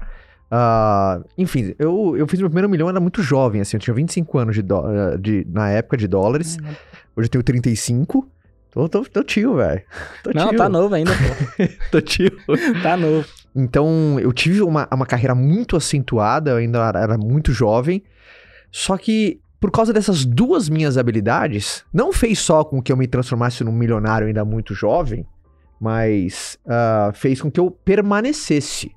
Ah, enfim, eu, eu fiz meu primeiro milhão, era muito jovem, assim, eu tinha 25 anos de, de, na época de dólares. Hoje eu tenho 35. Tô, tô, tô tio, velho. Não, tio. tá novo ainda, pô. Tô tio. tá novo. Então, eu tive uma, uma carreira muito acentuada, eu ainda era, era muito jovem. Só que, por causa dessas duas minhas habilidades, não fez só com que eu me transformasse num milionário ainda muito jovem, mas ah, fez com que eu permanecesse.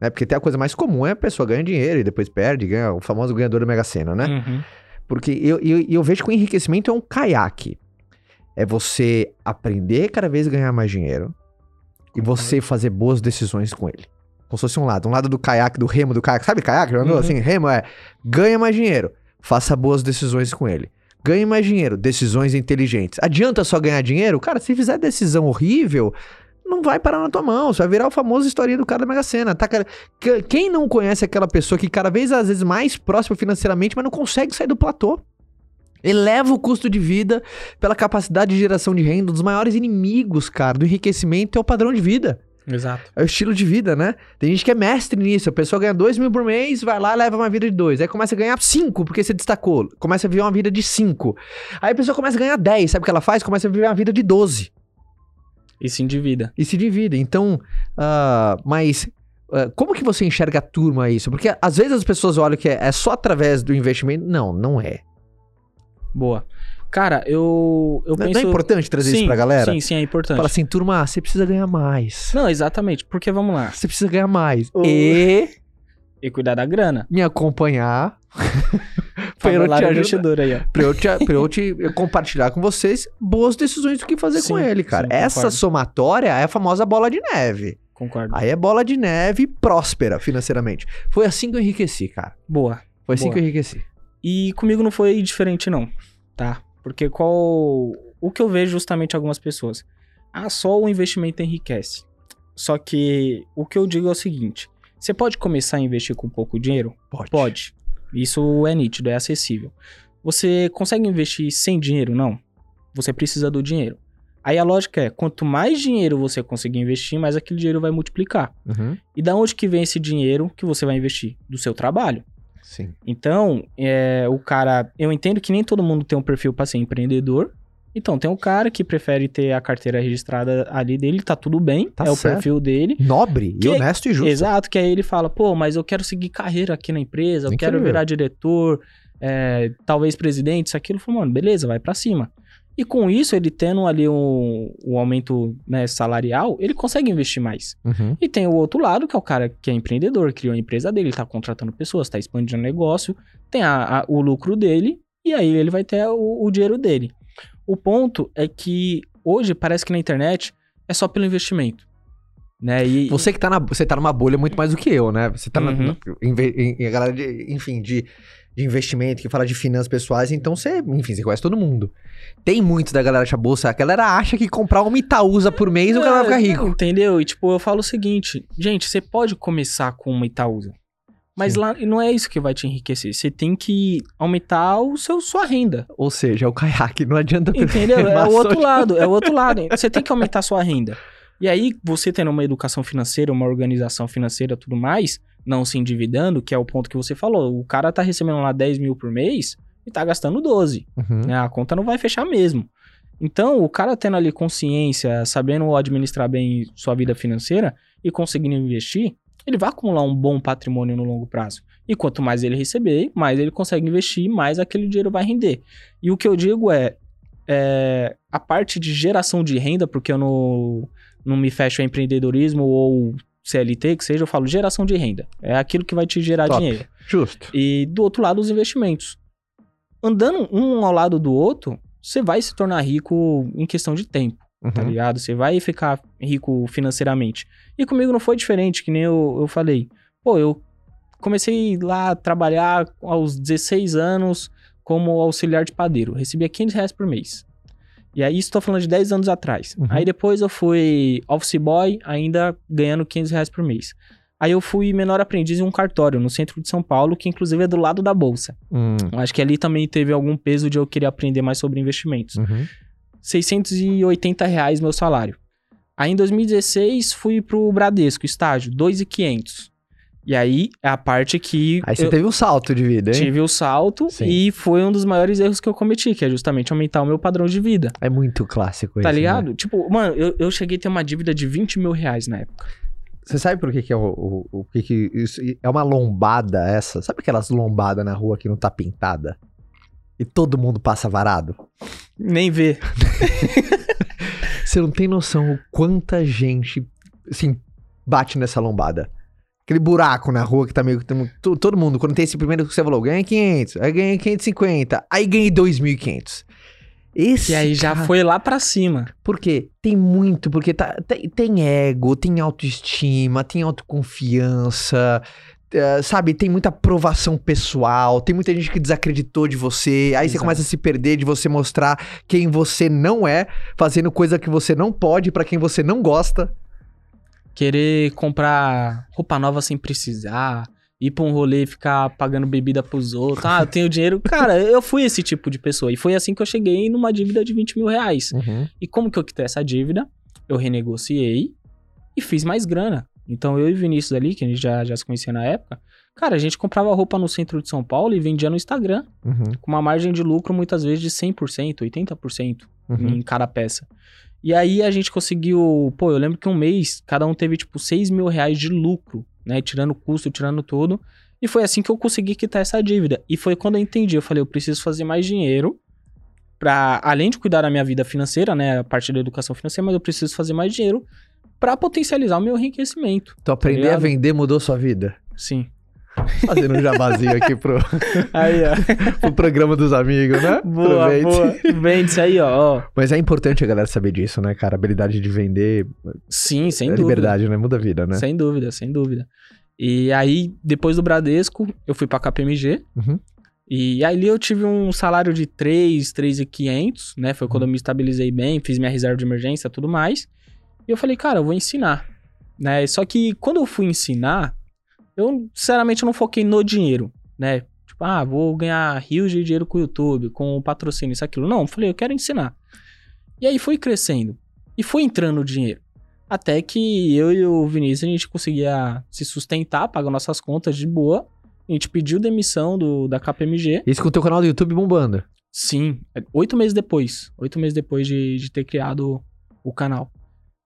Né? Porque tem a coisa mais comum, é a pessoa ganha dinheiro e depois perde, ganha o famoso ganhador da Mega Sena, né? Uhum. Porque eu, eu, eu vejo que o enriquecimento é um caiaque. É você aprender cada vez a ganhar mais dinheiro e você fazer boas decisões com ele. Como se fosse um lado. Um lado do caiaque, do remo do caiaque. Sabe caiaque? Andou Uhum. assim? Remo é ganha mais dinheiro. Faça boas decisões com ele. Ganhe mais dinheiro, decisões inteligentes. Adianta só ganhar dinheiro? Cara, se fizer decisão horrível, não vai parar na tua mão. Você vai virar o famoso historinha do cara da Mega Sena. Tá, cara? Que- Quem não conhece aquela pessoa que cada vez, às vezes, mais próxima financeiramente, mas não consegue sair do platô? Eleva o custo de vida pela capacidade de geração de renda. Um dos maiores inimigos, cara, do enriquecimento é o padrão de vida. Exato. É o estilo de vida, né? Tem gente que é mestre nisso. A pessoa ganha 2 mil por mês, vai lá, leva uma vida de 2. Aí começa a ganhar 5, porque você destacou. Começa a viver uma vida de 5. Aí a pessoa começa a ganhar 10. Sabe o que ela faz? Começa a viver uma vida de 12. E se endivida. E se divide. Então, ah, mas. ah, como que você enxerga a turma isso? Porque às vezes as pessoas olham que é, é só através do investimento. Não, não é. Boa. Cara, eu, eu Não, penso... não é importante trazer sim, isso pra galera? Sim, sim, é importante. Fala assim, turma, você precisa ganhar mais. Não, exatamente. Porque, vamos lá. Você precisa ganhar mais. E E cuidar da grana. me acompanhar. pra eu te ajudar. investidor aí, ó. pra eu, te, pra eu te compartilhar com vocês boas decisões do que fazer com Sim, ele, cara. sim, Essa concordo. somatória é a famosa bola de neve. Concordo. Aí é bola de neve próspera financeiramente. Foi assim que eu enriqueci, cara. Boa. Foi assim Boa. que eu enriqueci. E comigo não foi diferente, não, tá? Porque qual. O que eu vejo justamente algumas pessoas. Ah, só o investimento enriquece. Só que o que eu digo é o seguinte: você pode começar a investir com pouco dinheiro? Pode. Pode. Isso é nítido, é acessível. Você consegue investir sem dinheiro? Não. Você precisa do dinheiro. Aí a lógica é: quanto mais dinheiro você conseguir investir, mais aquele dinheiro vai multiplicar. Uhum. E da onde que vem esse dinheiro que você vai investir? Do seu trabalho. Sim. Então, é, o cara. Eu entendo que nem todo mundo tem um perfil para ser empreendedor. Então, tem um cara que prefere ter a carteira registrada ali dele, tá tudo bem, Tá é o certo. perfil dele. Nobre Que- e honesto e justo. Exato, que aí ele fala, pô, mas eu quero seguir carreira aqui na empresa, eu quero Incrível. virar diretor, é, talvez presidente, isso aquilo. Falei, mano, beleza, vai pra cima. E com isso, ele tendo ali um, um aumento né, salarial, ele consegue investir mais. Uhum. E tem o outro lado, que é o cara que é empreendedor, criou a empresa dele, tá contratando pessoas, tá expandindo o negócio, tem a- a- o lucro dele, e aí ele vai ter o, o dinheiro dele. O ponto é que hoje parece que na internet é só pelo investimento. Né? E, Você que tá, na, você tá numa bolha muito mais do que eu, né? Você tá na, Uhum. na- inve- em, em- a galera de, enfim, de, de investimento, que fala de finanças pessoais, então você, enfim, você conhece todo mundo. Tem muito da galera da bolsa, a galera acha que comprar uma Itaúsa por mês o cara vai ficar É, rico. Entendeu? E tipo, eu falo o seguinte, gente, você pode começar com uma Itaúsa. Mas Sim. lá não é isso que vai te enriquecer. Você tem que aumentar o seu, sua renda. Ou seja, é o caiaque, não adianta Entendeu? É o outro lado, é o outro lado. Você tem que aumentar a sua renda. E aí, você tendo uma educação financeira, uma organização financeira tudo mais, não se endividando, que é o ponto que você falou. O cara tá recebendo lá 10 mil por mês e tá gastando 12. Uhum. né? A conta não vai fechar mesmo. Então, o cara tendo ali consciência, sabendo administrar bem sua vida financeira e conseguindo investir, ele vai acumular um bom patrimônio no longo prazo. E quanto mais ele receber, mais ele consegue investir, mais aquele dinheiro vai render. E o que eu digo é, é, a parte de geração de renda, porque eu não, não me fecho a empreendedorismo ou CLT, que seja, eu falo geração de renda. É aquilo que vai te gerar Top. dinheiro. Justo. E do outro lado, os investimentos. Andando um ao lado do outro, você vai se tornar rico em questão de tempo, tá Uhum. ligado? Você vai ficar rico financeiramente. E comigo não foi diferente, que nem eu, eu falei. Pô, eu comecei lá a trabalhar aos 16 anos como auxiliar de padeiro. Recebia 500 reais por mês. E aí, estou falando de 10 anos atrás. Uhum. Aí depois eu fui office boy, ainda ganhando 500 reais por mês. Aí eu fui menor aprendiz em um cartório no centro de São Paulo, que inclusive é do lado da bolsa. Hum. Eu Acho que ali também teve algum peso de eu querer aprender mais sobre investimentos. Uhum. 680 reais meu salário. Aí em 2016 fui pro Bradesco, estágio, 2,500. E aí é a parte que Aí você teve um salto de vida, hein? tive o salto Sim. e foi um dos maiores erros que eu cometi, que é justamente aumentar o meu padrão de vida. É muito clássico Tá isso, né? ligado? Tipo, mano, eu, eu cheguei a ter uma dívida de 20 mil reais na época. Você sabe por que, que é o, o, o que, que isso é uma lombada essa? Sabe aquelas lombadas na rua que não tá pintada? E todo mundo passa varado? Nem ver. Você não tem noção o quanta gente, assim, bate nessa lombada. Aquele buraco na rua que tá meio... to- Todo mundo, quando tem esse primeiro que você falou, ganhei 500, aí ganhei 550, aí ganhei 2.500. Esse E aí já cara- foi lá pra cima. Por quê? Tem muito, porque tá, tem, tem ego, tem autoestima, tem autoconfiança, eh, sabe, tem muita aprovação pessoal, tem muita gente que desacreditou de você, aí você Exato. começa a se perder de você mostrar quem você não é, fazendo coisa que você não pode pra quem você não gosta. Querer comprar roupa nova sem precisar, ir pra um rolê e ficar pagando bebida pros outros. Ah, eu tenho dinheiro. Cara, eu fui esse tipo de pessoa. E foi assim que eu cheguei numa dívida de 20 mil reais. E como que eu quitei essa dívida? Eu renegociei e fiz mais grana. Então eu e Vinícius ali, que a gente já, já se conhecia na época, cara, a gente comprava roupa no centro de São Paulo e vendia no Instagram, Uhum, com uma margem de lucro muitas vezes de 100%, 80% uhum. em cada peça. E aí a gente conseguiu, pô, eu lembro que um mês cada um teve tipo 6 mil reais de lucro, né? Tirando custo, tirando tudo. E foi assim que eu consegui quitar essa dívida. E foi quando eu entendi, eu falei, eu preciso fazer mais dinheiro para além de cuidar da minha vida financeira, né, a parte da educação financeira, mas eu preciso fazer mais dinheiro para potencializar o meu enriquecimento. Então aprender a ligado? vender mudou sua vida. Sim. Fazendo um jabazinho aqui pro, Aí, ó. pro programa dos amigos, né? boa, Aproveite. boa. Vende isso aí, ó. Mas é importante a galera saber disso, né, cara? A habilidade de vender Sim, sem é dúvida. liberdade, né? Muda a vida, né? Sem dúvida, sem dúvida. E aí, depois do Bradesco, eu fui pra KPMG. Uhum. E ali eu tive um salário de 3, 3,500, né? Foi Uhum. quando eu me estabilizei bem, fiz minha reserva de emergência e tudo mais. E eu falei, cara, eu vou ensinar. Né? Só que quando eu fui ensinar, eu sinceramente não foquei no dinheiro, né? Tipo, ah, vou ganhar rios de dinheiro com o YouTube, com o patrocínio, isso, aquilo. Não, eu falei, eu quero ensinar. E aí foi crescendo. E foi entrando o dinheiro. Até que eu e o Vinícius, a gente conseguia se sustentar, pagar nossas contas de boa. A gente pediu demissão do, da KPMG. Isso com o teu canal do YouTube bombando. Sim, oito meses depois. Oito meses depois de, de ter criado o canal.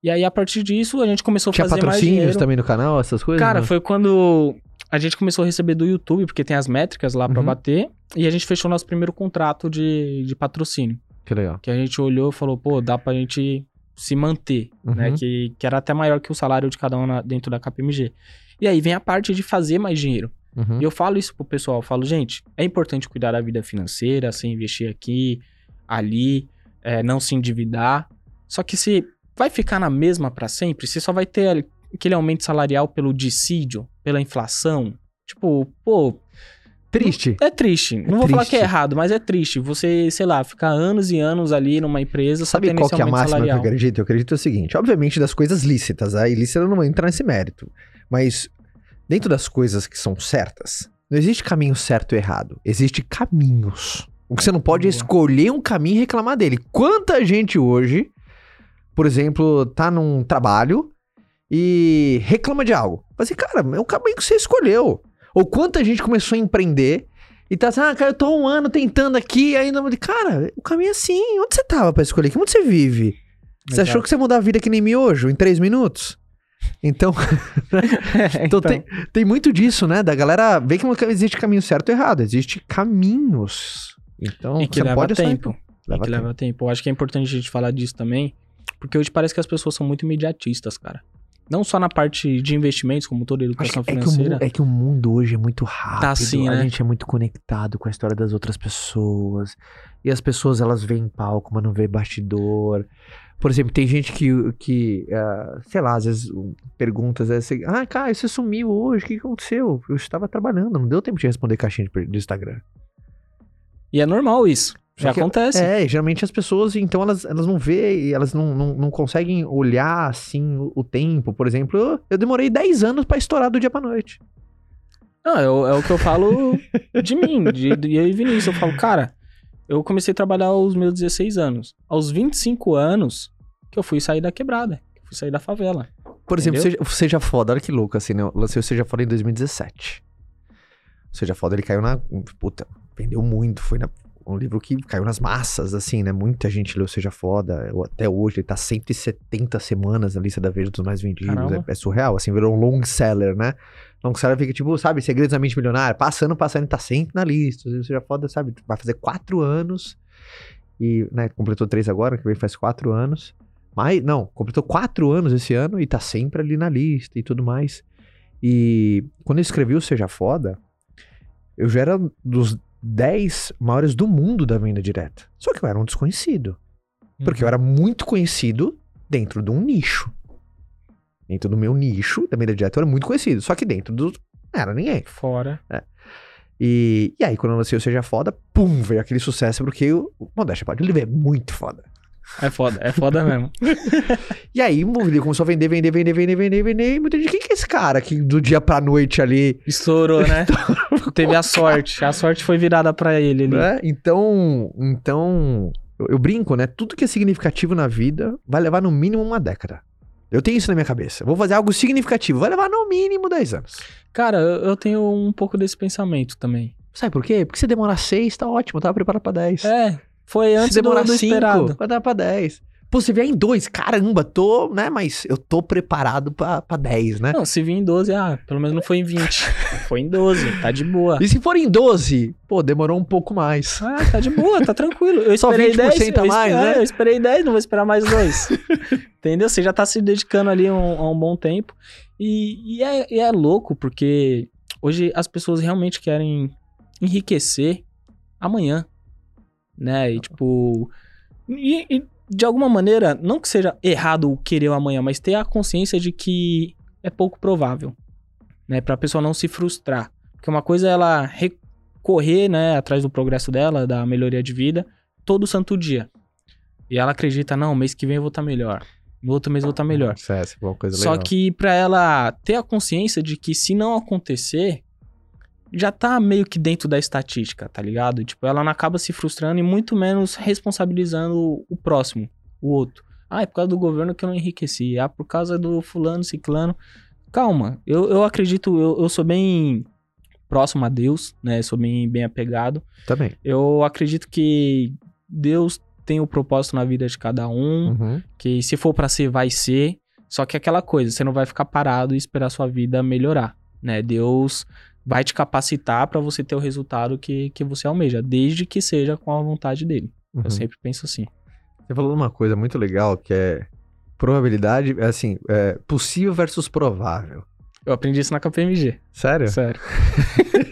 E aí, a partir disso, a gente começou a fazer mais patrocínios dinheiro. também no canal, essas coisas? Cara, não? foi quando a gente começou a receber do YouTube, porque tem as métricas lá pra Uhum. bater. E a gente fechou nosso primeiro contrato de, de patrocínio. Que legal. Que a gente olhou e falou, pô, dá pra gente se manter, né? Uhum. Que, que era até maior que o salário de cada um na- dentro da KPMG. E aí vem a parte de fazer mais dinheiro. Uhum. E eu falo isso pro pessoal, eu falo, gente, é importante cuidar da vida financeira, sem investir aqui, ali, é, não se endividar. Só que se vai ficar na mesma pra sempre, você só vai ter aquele aumento salarial pelo dissídio, pela inflação. Tipo, pô, Triste. é triste. Não vou falar que é triste. errado, mas é triste. Você, sei lá, ficar anos e anos ali numa empresa, Sabe qual que é a máxima salarial. que eu acredito? Eu acredito o seguinte: obviamente, das coisas lícitas, a ilícita não entra nesse mérito. Mas dentro das coisas que são certas, não existe caminho certo e errado. Existe caminhos. O que você não pode é escolher um caminho e reclamar dele. Quanta gente hoje, por exemplo, tá num trabalho e reclama de algo. Mas assim, cara, é o caminho que você escolheu. Ou quanta gente começou a empreender e tá assim, ah, cara, eu tô um ano tentando aqui, ainda. Cara, o caminho é assim. Onde você tava pra escolher? Que mundo você vive? Você Exato. achou que você ia mudar a vida que nem miojo em três minutos? Então, então, tem, tem muito disso, né? Da galera ver que não existe caminho certo e errado. Existe caminhos. Então, E que você leva pode tempo. Leva que tempo. leva tempo. Eu acho que é importante a gente falar disso também, porque hoje parece que as pessoas são muito imediatistas, cara. Não só na parte de investimentos, como toda a Acho educação que é, que o financeira. é que o mundo hoje é muito rápido. assim, A né? gente é muito conectado com a história das outras pessoas. E as pessoas, elas veem palco, mas não vê bastidor. Por exemplo, tem gente que, que ah, sei lá, às vezes perguntas assim, ah, cara, você sumiu hoje, o que aconteceu? Eu estava trabalhando, não deu tempo de responder caixinha do Instagram. E é normal isso. Já acontece. É, geralmente as pessoas, então, elas, elas não vê elas não, não, não conseguem olhar, assim, o, o tempo. Por exemplo, eu, eu demorei 10 anos pra estourar do dia pra noite. Não, é, o- é o que eu falo de mim, de, de eu e Vinícius. Eu falo, cara, eu comecei a trabalhar aos meus 16 anos. Aos 25 anos, que eu fui sair da quebrada. que eu Fui sair da favela. Por exemplo, seja, seja foda, olha que louco, assim, né? Eu lancei o Seja Foda em 2017. O Seja Foda, ele caiu na. Puta, vendeu muito. Foi na- um livro que caiu nas massas, assim, né? Muita gente leu Seja Foda. Até hoje, ele tá 170 semanas na lista da Veja dos mais vendidos. É, é surreal, assim, virou um long seller, né? Long seller fica tipo, sabe, Segredos da Mente Milionária. Passando, passando, ele tá sempre na lista. O Seja Foda, sabe, vai fazer quatro anos. E, né, completou três agora, que vem faz quatro anos. Mas, não, completou quatro anos esse ano e tá sempre ali na lista e tudo mais. E quando eu escrevi o Seja Foda, eu já era dos 10 maiores do mundo da venda direta. Só que eu era um desconhecido. Porque eu era muito conhecido dentro de um nicho. Dentro do meu nicho da venda direta, eu era muito conhecido. Só que dentro do, Não era ninguém. Fora. E, e aí, quando eu lancei o Seja Foda, pum, veio aquele sucesso, porque o o Modéstia Pode Livre é muito foda. É foda, é foda mesmo. E aí, ele começou a vender, vender, vender, vender, vender, vender. E muita gente, quem que é esse cara que do dia pra noite ali, Estourou, né? Teve a sorte. A sorte foi virada pra ele ali. né? Então, então, eu, eu brinco, né? Tudo que é significativo na vida vai levar no mínimo uma década. Eu tenho isso na minha cabeça. Vou fazer algo significativo, vai levar no mínimo 10 anos. Cara, eu, tenho um pouco desse pensamento também. Sabe por quê? Porque se demorar 6, tá ótimo, tava preparado pra 10. É, foi antes se do, demorar do 5, esperado. vai dar pra 10. Pô, se vier em 2, caramba, tô, né? Mas eu tô preparado pra, pra 10, né? Não, se vir em 12, ah, pelo menos não foi em 20. foi em 12, tá de boa. E se for em 12, pô, demorou um pouco mais. Ah, tá de boa, tá tranquilo. Eu Só esperei 20% 10. a eu mais, né? é, Eu esperei 10, não vou esperar mais dois. Entendeu? Você já tá se dedicando ali um, a um bom tempo. E, e é, e é louco, porque hoje as pessoas realmente querem enriquecer amanhã. Né? E tipo. E, e de alguma maneira, não que seja errado o querer o amanhã, mas ter a consciência de que é pouco provável. Né? Pra pessoa não se frustrar. Porque uma coisa é ela recorrer, né, atrás do progresso dela, da melhoria de vida, todo santo dia. E ela acredita, não, mês que vem eu vou estar melhor. No outro mês eu vou estar melhor. Isso é, essa foi uma coisa Só legal. que pra ela ter a consciência de que se não acontecer, já tá meio que dentro da estatística, tá ligado? Tipo, ela não acaba se frustrando e muito menos responsabilizando o próximo, o outro. Ah, é por causa do governo que eu não enriqueci. Ah, por causa do fulano, ciclano. Calma, eu, eu acredito, eu, eu sou bem próximo a Deus, né? Sou bem, bem apegado. Também. Eu acredito que Deus tem o propósito na vida de cada um Uhum. que se for pra ser, vai ser. Só que é aquela coisa, você não vai ficar parado e esperar sua vida melhorar, né? Deus vai te capacitar pra você ter o resultado que, que você almeja, desde que seja com a vontade dele. Uhum. Eu sempre penso assim. Você falou uma coisa muito legal que é probabilidade, assim, é possível versus provável. Eu aprendi isso na KPMG, Sério? sério.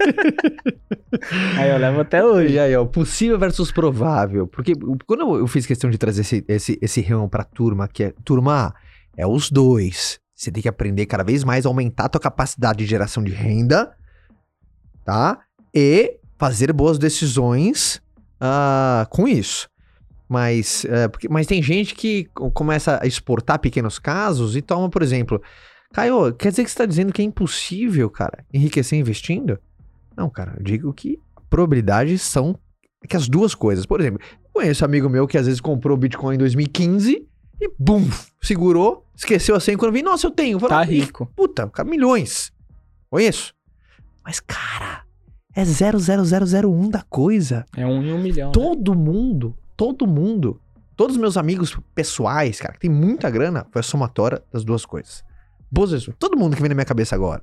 Aí eu levo até hoje. E aí, ó, possível versus provável. Porque quando eu- fiz questão de trazer esse, esse, esse ramo pra turma, que é, turma, é os dois. Você tem que aprender cada vez mais a aumentar a tua capacidade de geração de renda, tá? E fazer boas decisões ah, com isso. Mas, é, porque- mas tem gente que co- começa a exportar pequenos casos e toma, por exemplo, Caio, quer dizer que você está dizendo que é impossível, cara, enriquecer investindo? Não, cara, eu digo que probabilidades são que as duas coisas. Por exemplo, conheço um amigo meu que às vezes comprou Bitcoin em 2015 e bum, segurou, esqueceu a senha quando vi, nossa, eu tenho. Falei, Tá "Ih, rico. Puta, cara, milhões. Conheço. Mas, cara, é 00001 da coisa. É um em um milhão. né? Todo mundo, todo mundo, todos os meus amigos pessoais, cara, que tem muita grana, foi a somatória das duas coisas. Boas vezes, todo mundo que vem na minha cabeça agora.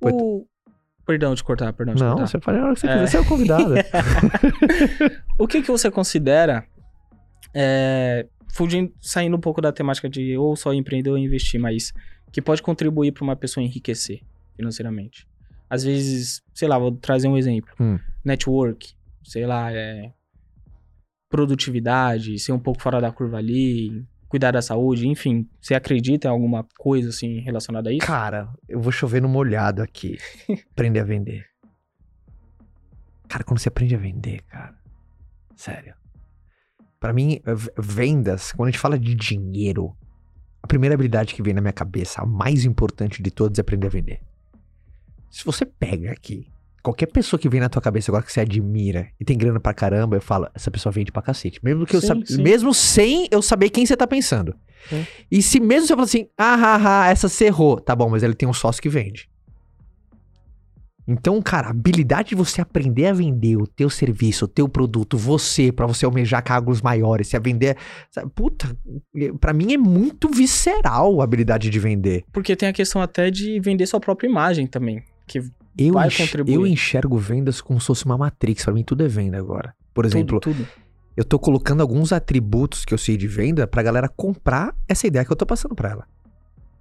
O... Perdão de cortar, perdão de Não, cortar. você faz a hora que você É. quiser, você é o convidado. O que que você considera, é, fugindo, saindo um pouco da temática de ou só empreender ou investir, mas que pode contribuir para uma pessoa enriquecer financeiramente? Às vezes, sei lá, vou trazer um exemplo. Hum. Network, sei lá, é, produtividade, ser um pouco fora da curva ali, cuidar da saúde, enfim. Você acredita em alguma coisa assim relacionada a isso? Cara, eu vou chover no molhado aqui. Aprender a vender. Cara, quando você aprende a vender, cara. Sério. Pra mim, vendas, quando a gente fala de dinheiro, a primeira habilidade que vem na minha cabeça, a mais importante de todas, é aprender a vender. Se você pega aqui, qualquer pessoa que vem na tua cabeça agora que você admira e tem grana pra caramba, eu falo, essa pessoa vende pra cacete. Mesmo que eu Sim, sab- sim. mesmo sem eu saber quem você tá pensando. Sim. E se mesmo você falar assim, ah, ah, ah, essa você errou, tá bom, mas ele tem um sócio que vende. Então, cara, a habilidade de você aprender a vender o teu serviço, o teu produto, você, pra você almejar cargos maiores, se a vender, sabe, puta, pra mim é muito visceral a habilidade de vender. Porque tem a questão até de vender sua própria imagem também. Que Eu, Vai enx- contribuir. eu enxergo vendas como se fosse uma matrix, pra mim tudo é venda agora. Por exemplo, tudo, tudo. eu tô colocando alguns atributos que eu sei de venda pra galera comprar essa ideia que eu tô passando pra ela.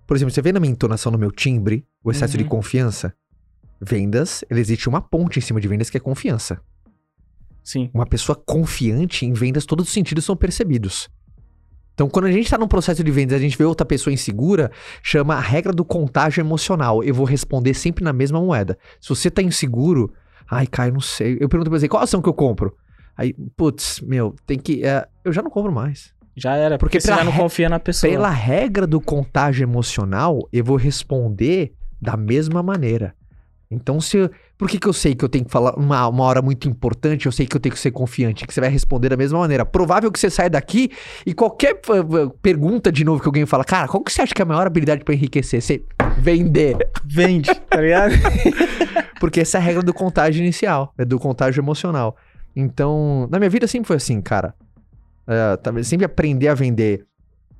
Por exemplo, você vê na minha entonação, no meu timbre, o excesso de Uhum. confiança. Vendas, existe uma ponte em cima de vendas que é confiança. Sim. Uma pessoa confiante em vendas, todos os sentidos são percebidos. Então, quando a gente tá num processo de vendas e a gente vê outra pessoa insegura, chama a regra do contágio emocional. Eu vou responder sempre na mesma moeda. Se você tá inseguro, ai, Caio, não sei. Eu pergunto pra você, qual ação que eu compro? Aí, putz, meu, tem que. é, eu já não compro mais. Já era, Porque porque, você já não confia na pessoa. Pela regra do contágio emocional, eu vou responder da mesma maneira. Então, se eu, por que, que eu sei que eu tenho que falar uma, uma hora muito importante? Eu sei que eu tenho que ser confiante, que você vai responder da mesma maneira. Provável que você saia daqui e qualquer pergunta de novo que alguém fala, cara, qual que você acha que é a maior habilidade pra enriquecer? Você vender. Vende, tá ligado? Porque essa é a regra do contágio inicial, é do contágio emocional. Então, na minha vida sempre foi assim, cara. É, sempre aprender a vender.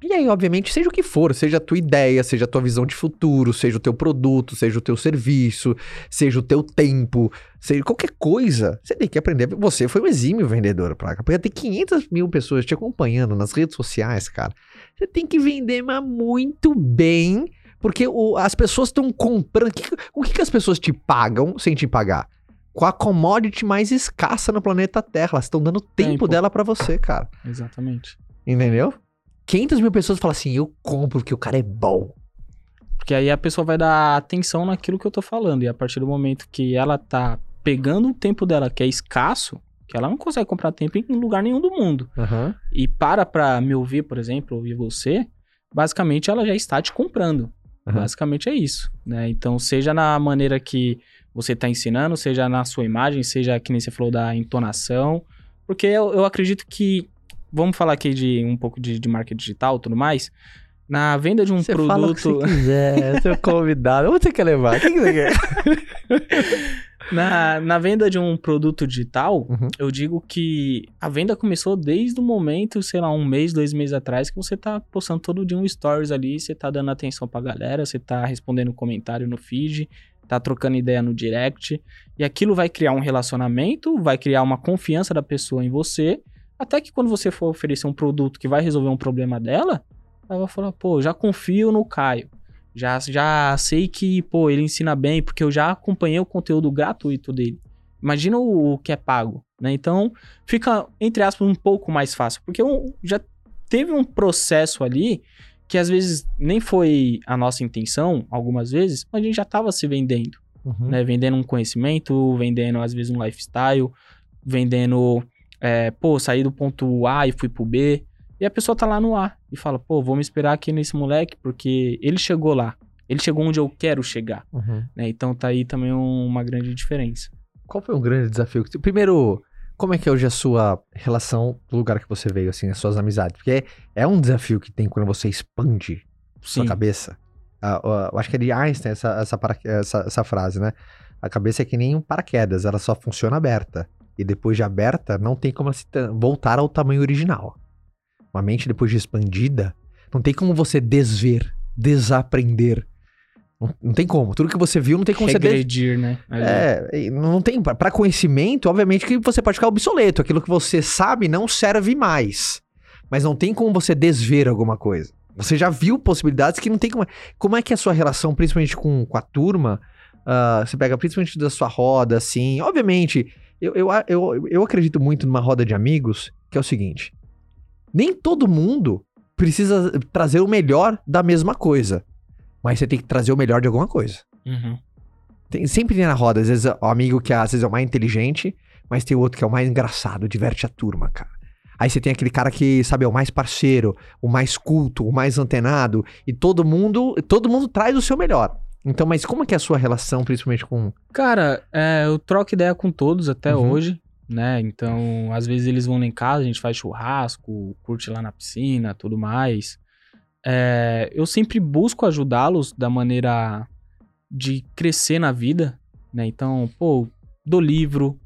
E aí, obviamente, seja o que for, seja a tua ideia, seja a tua visão de futuro, seja o teu produto, seja o teu serviço, seja o teu tempo, seja qualquer coisa, você tem que aprender. Você foi um exímio vendedor, Placa, porque tem 500 mil pessoas te acompanhando nas redes sociais, cara. Você tem que vender, mas muito bem, porque o- as pessoas estão comprando. que- o que, que as pessoas te pagam sem te pagar? Com a commodity mais escassa no planeta Terra. Elas estão dando tempo, Tempo. dela pra você, cara. Exatamente. Entendeu? 500 mil pessoas falam assim: eu compro porque o cara é bom. Porque aí a pessoa vai dar atenção naquilo que eu tô falando. E a partir do momento que ela tá pegando o tempo dela, que é escasso, que ela não consegue comprar tempo em lugar nenhum do mundo. Aham. E para pra me ouvir, por exemplo, ouvir você, basicamente ela já está te comprando. Aham. Basicamente é isso, né? Então, seja na maneira que você está ensinando, seja na sua imagem, seja que nem você falou da entonação, porque eu, eu acredito que, vamos falar aqui de um pouco de, de marketing digital e tudo mais, na venda de um Você fala o que produto, você quiser, seu convidado. Onde você quer levar? O que, que você quer? na, na venda de um produto digital, Uhum. eu digo que a venda começou desde o momento, sei lá, um mês, dois meses atrás, que você tá postando todo dia um stories ali, você tá dando atenção pra galera, você tá respondendo comentário no feed, tá trocando ideia no direct, e aquilo vai criar um relacionamento, vai criar uma confiança da pessoa em você, até que quando você for oferecer um produto que vai resolver um problema dela, ela vai falar, pô, já confio no Caio. Já, já sei que, pô, ele ensina bem, porque eu já acompanhei o conteúdo gratuito dele. Imagina o, o que é pago, né? Então, fica, entre aspas, um pouco mais fácil. Porque um- já teve um processo ali que às vezes nem foi a nossa intenção, algumas vezes, mas a gente já estava se vendendo, Uhum. né? Vendendo um conhecimento, vendendo às vezes um lifestyle, vendendo, é, pô, saí do ponto A e fui pro B. E a pessoa tá lá no A e fala, pô, vou me esperar aqui nesse moleque porque ele chegou lá. Ele chegou onde eu quero chegar, Uhum. né? Então tá aí também um- uma grande diferença. Qual foi um grande desafio? que Primeiro, como é que é hoje a sua relação do lugar que você veio, assim, as suas amizades? Porque é, é um desafio que tem quando você expande sua Sim. cabeça. Ah, ah, eu acho que é de Einstein essa, essa, para- essa, essa frase, né? A cabeça é que nem um paraquedas, ela só funciona aberta. E depois de aberta, não tem como voltar ao tamanho original. Uma mente depois de expandida, não tem como você desver, desaprender. Não, não tem como. Tudo que você viu, não tem como você des- Regredir, né? Ali. é, não tem. Pra conhecimento, obviamente que você pode ficar obsoleto. Aquilo que você sabe não serve mais. Mas não tem como você desver alguma coisa. Você já viu possibilidades que não tem como. Como é que é a sua relação, principalmente com, com a turma? ah, você pega principalmente da sua roda, assim. Obviamente, eu, eu, eu, eu acredito muito numa roda de amigos, que é o seguinte: nem todo mundo precisa trazer o melhor da mesma coisa. Mas você tem que trazer o melhor de alguma coisa. Uhum. Tem, sempre tem na roda, às vezes o amigo que às vezes é o mais inteligente, mas tem o outro que é o mais engraçado, diverte a turma, cara. Aí você tem aquele cara que, sabe, é o mais parceiro, o mais culto, o mais antenado, e todo mundo, todo mundo traz o seu melhor. Então, mas como é que é a sua relação, principalmente com... Cara, é, eu troco ideia com todos até Uhum. hoje, né? Então, às vezes eles vão lá em casa, a gente faz churrasco, curte lá na piscina, tudo mais. É, eu sempre busco ajudá-los da maneira de crescer na vida, né? Então, pô, dou livro,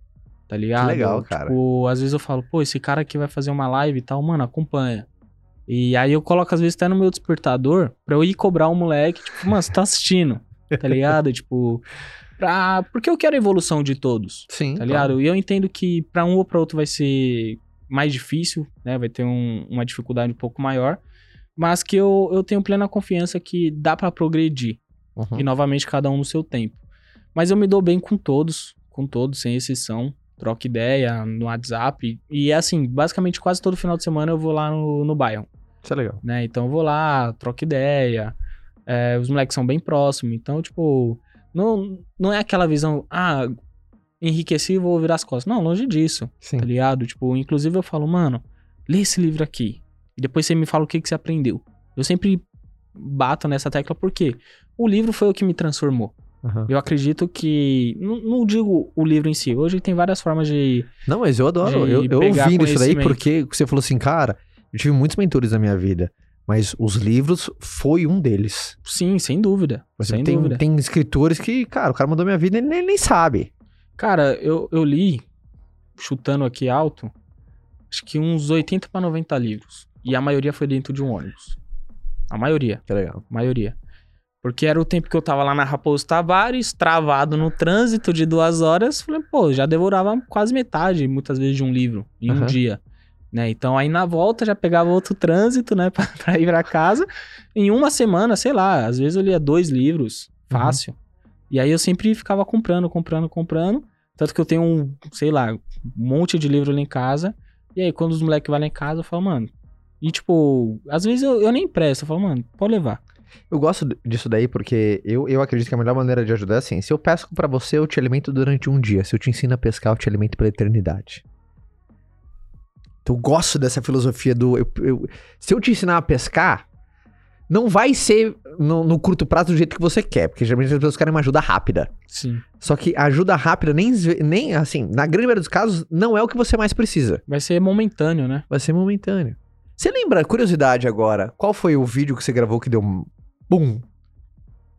tá ligado? legal, cara. Tipo, às vezes eu falo, pô, esse cara aqui vai fazer uma live e tal, mano, acompanha. E aí eu coloco, às vezes, até no meu despertador pra eu ir cobrar o moleque, tipo, mano, você tá assistindo, tá ligado? tipo, pra... porque eu quero a evolução de todos, Sim, tá ligado? E eu entendo que pra um ou pra outro vai ser mais difícil, né? Vai ter um- uma dificuldade um pouco maior, mas que eu, eu tenho plena confiança que dá pra progredir. Uhum. E novamente cada um no seu tempo. Mas eu me dou bem com todos, com todos, sem exceção. Troco ideia no WhatsApp. E é assim, basicamente quase todo final de semana eu vou lá no, no Bayern. Isso é legal. né? Então eu vou lá, troco ideia. É, os moleques são bem próximos. Então, tipo, não, não é aquela visão, ah, enriqueci e vou virar as costas. Não, longe disso, Sim. tá ligado? Tipo, inclusive eu falo, mano, lê esse livro aqui. E depois você me fala o que, que você aprendeu. Eu sempre bato nessa tecla porque o livro foi o que me transformou. Aham. Eu acredito que. Não, não digo o livro em si. Hoje tem várias formas de. Não, mas eu adoro. Eu, eu ouvindo isso daí porque você falou assim, cara, eu tive muitos mentores na minha vida, mas os livros foi um deles. Sim, sem dúvida. Você sem tem, dúvida. tem escritores que, cara, o cara mandou minha vida e ele nem, sabe. Cara, eu, eu li, chutando aqui alto, acho que uns 80 para 90 livros. E a maioria foi dentro de um ônibus. A maioria, Que legal. a maioria. Porque era o tempo que eu tava lá na Raposo Tavares, travado no trânsito de duas horas. Falei, pô, já devorava quase metade, muitas vezes, de um livro em um Aham. dia. Né? Então aí na volta já pegava outro trânsito, né, pra, pra ir pra casa. Em uma semana, sei lá, às vezes eu lia dois livros, fácil. E aí eu sempre ficava comprando, comprando, comprando. Tanto que eu tenho um, sei lá, um monte de livro ali em casa. E aí quando os moleques vão lá em casa, eu falo, mano. E tipo, às vezes eu, eu nem empresto, eu falo, mano, pode levar. Eu gosto disso daí porque eu, eu acredito que a melhor maneira de ajudar é assim: se eu pesco pra você, eu te alimento durante um dia. Se eu te ensino a pescar, eu te alimento pela eternidade. Então eu gosto dessa filosofia do. eu- eu- se eu te ensinar a pescar, não vai ser no, no curto prazo do jeito que você quer, porque geralmente as pessoas querem uma ajuda rápida. Sim. Só que a ajuda rápida, nem, nem assim, na grande maioria dos casos, não é o que você mais precisa. Vai ser momentâneo, né? Vai ser momentâneo. Você lembra, curiosidade agora, qual foi o vídeo que você gravou que deu um boom,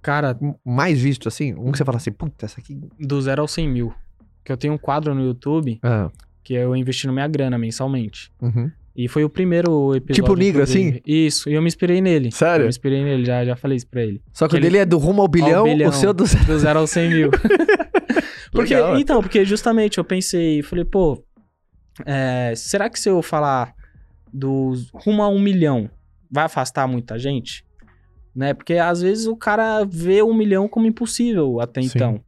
Cara, mais visto assim? Um que você fala assim, puta, essa aqui. do zero ao 100 mil. Que eu tenho um quadro no YouTube Ah, que eu investindo minha grana mensalmente. uhum. E foi o primeiro episódio. Tipo o Nigro, inclusive. Isso, e eu me inspirei nele. Sério? Eu me inspirei nele, já, já falei isso pra ele. Só que, Que o dele é do rumo ao bilhão, bilhão. o seu do. Do zero ao 100 mil. porque, Legal, é. então, porque justamente eu pensei, falei, pô, é, será que se eu falar dos rumo a um milhão, vai afastar muita gente? Né? Porque às vezes o cara vê um milhão como impossível até Sim. então.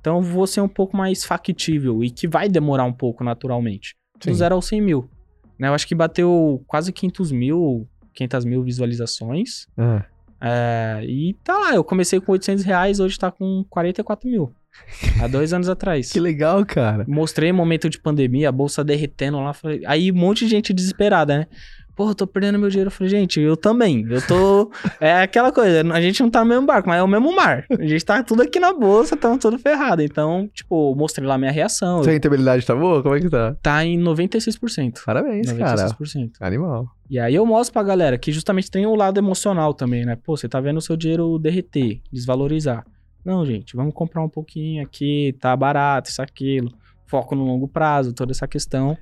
Então vou ser um pouco mais factível e que vai demorar um pouco naturalmente. Sim. Do zero ao 100 mil. Né? Eu acho que bateu quase 500 mil, 500 mil visualizações. Ah, É, e tá lá, eu comecei com 800 reais, hoje tá com 44 mil. Há dois anos atrás. que legal, cara. Mostrei momento de pandemia, a bolsa derretendo lá. Falei, aí um monte de gente desesperada, né? Pô, eu tô perdendo meu dinheiro. Eu falei, gente, eu também. Eu tô. É aquela coisa, a gente não tá no mesmo barco, mas é o mesmo mar. A gente tá tudo aqui na bolsa, tamo tudo ferrado. Então, tipo, mostrei lá minha reação. Sua rentabilidade tá boa? Como é que tá? Tá em 96%. Parabéns, cara. 96%. Animal. E aí eu mostro pra galera que justamente tem um lado emocional também, né? Pô, você tá vendo o seu dinheiro derreter, desvalorizar. Não, gente, vamos comprar um pouquinho aqui, tá barato, isso, aquilo. Foco no longo prazo, toda essa questão.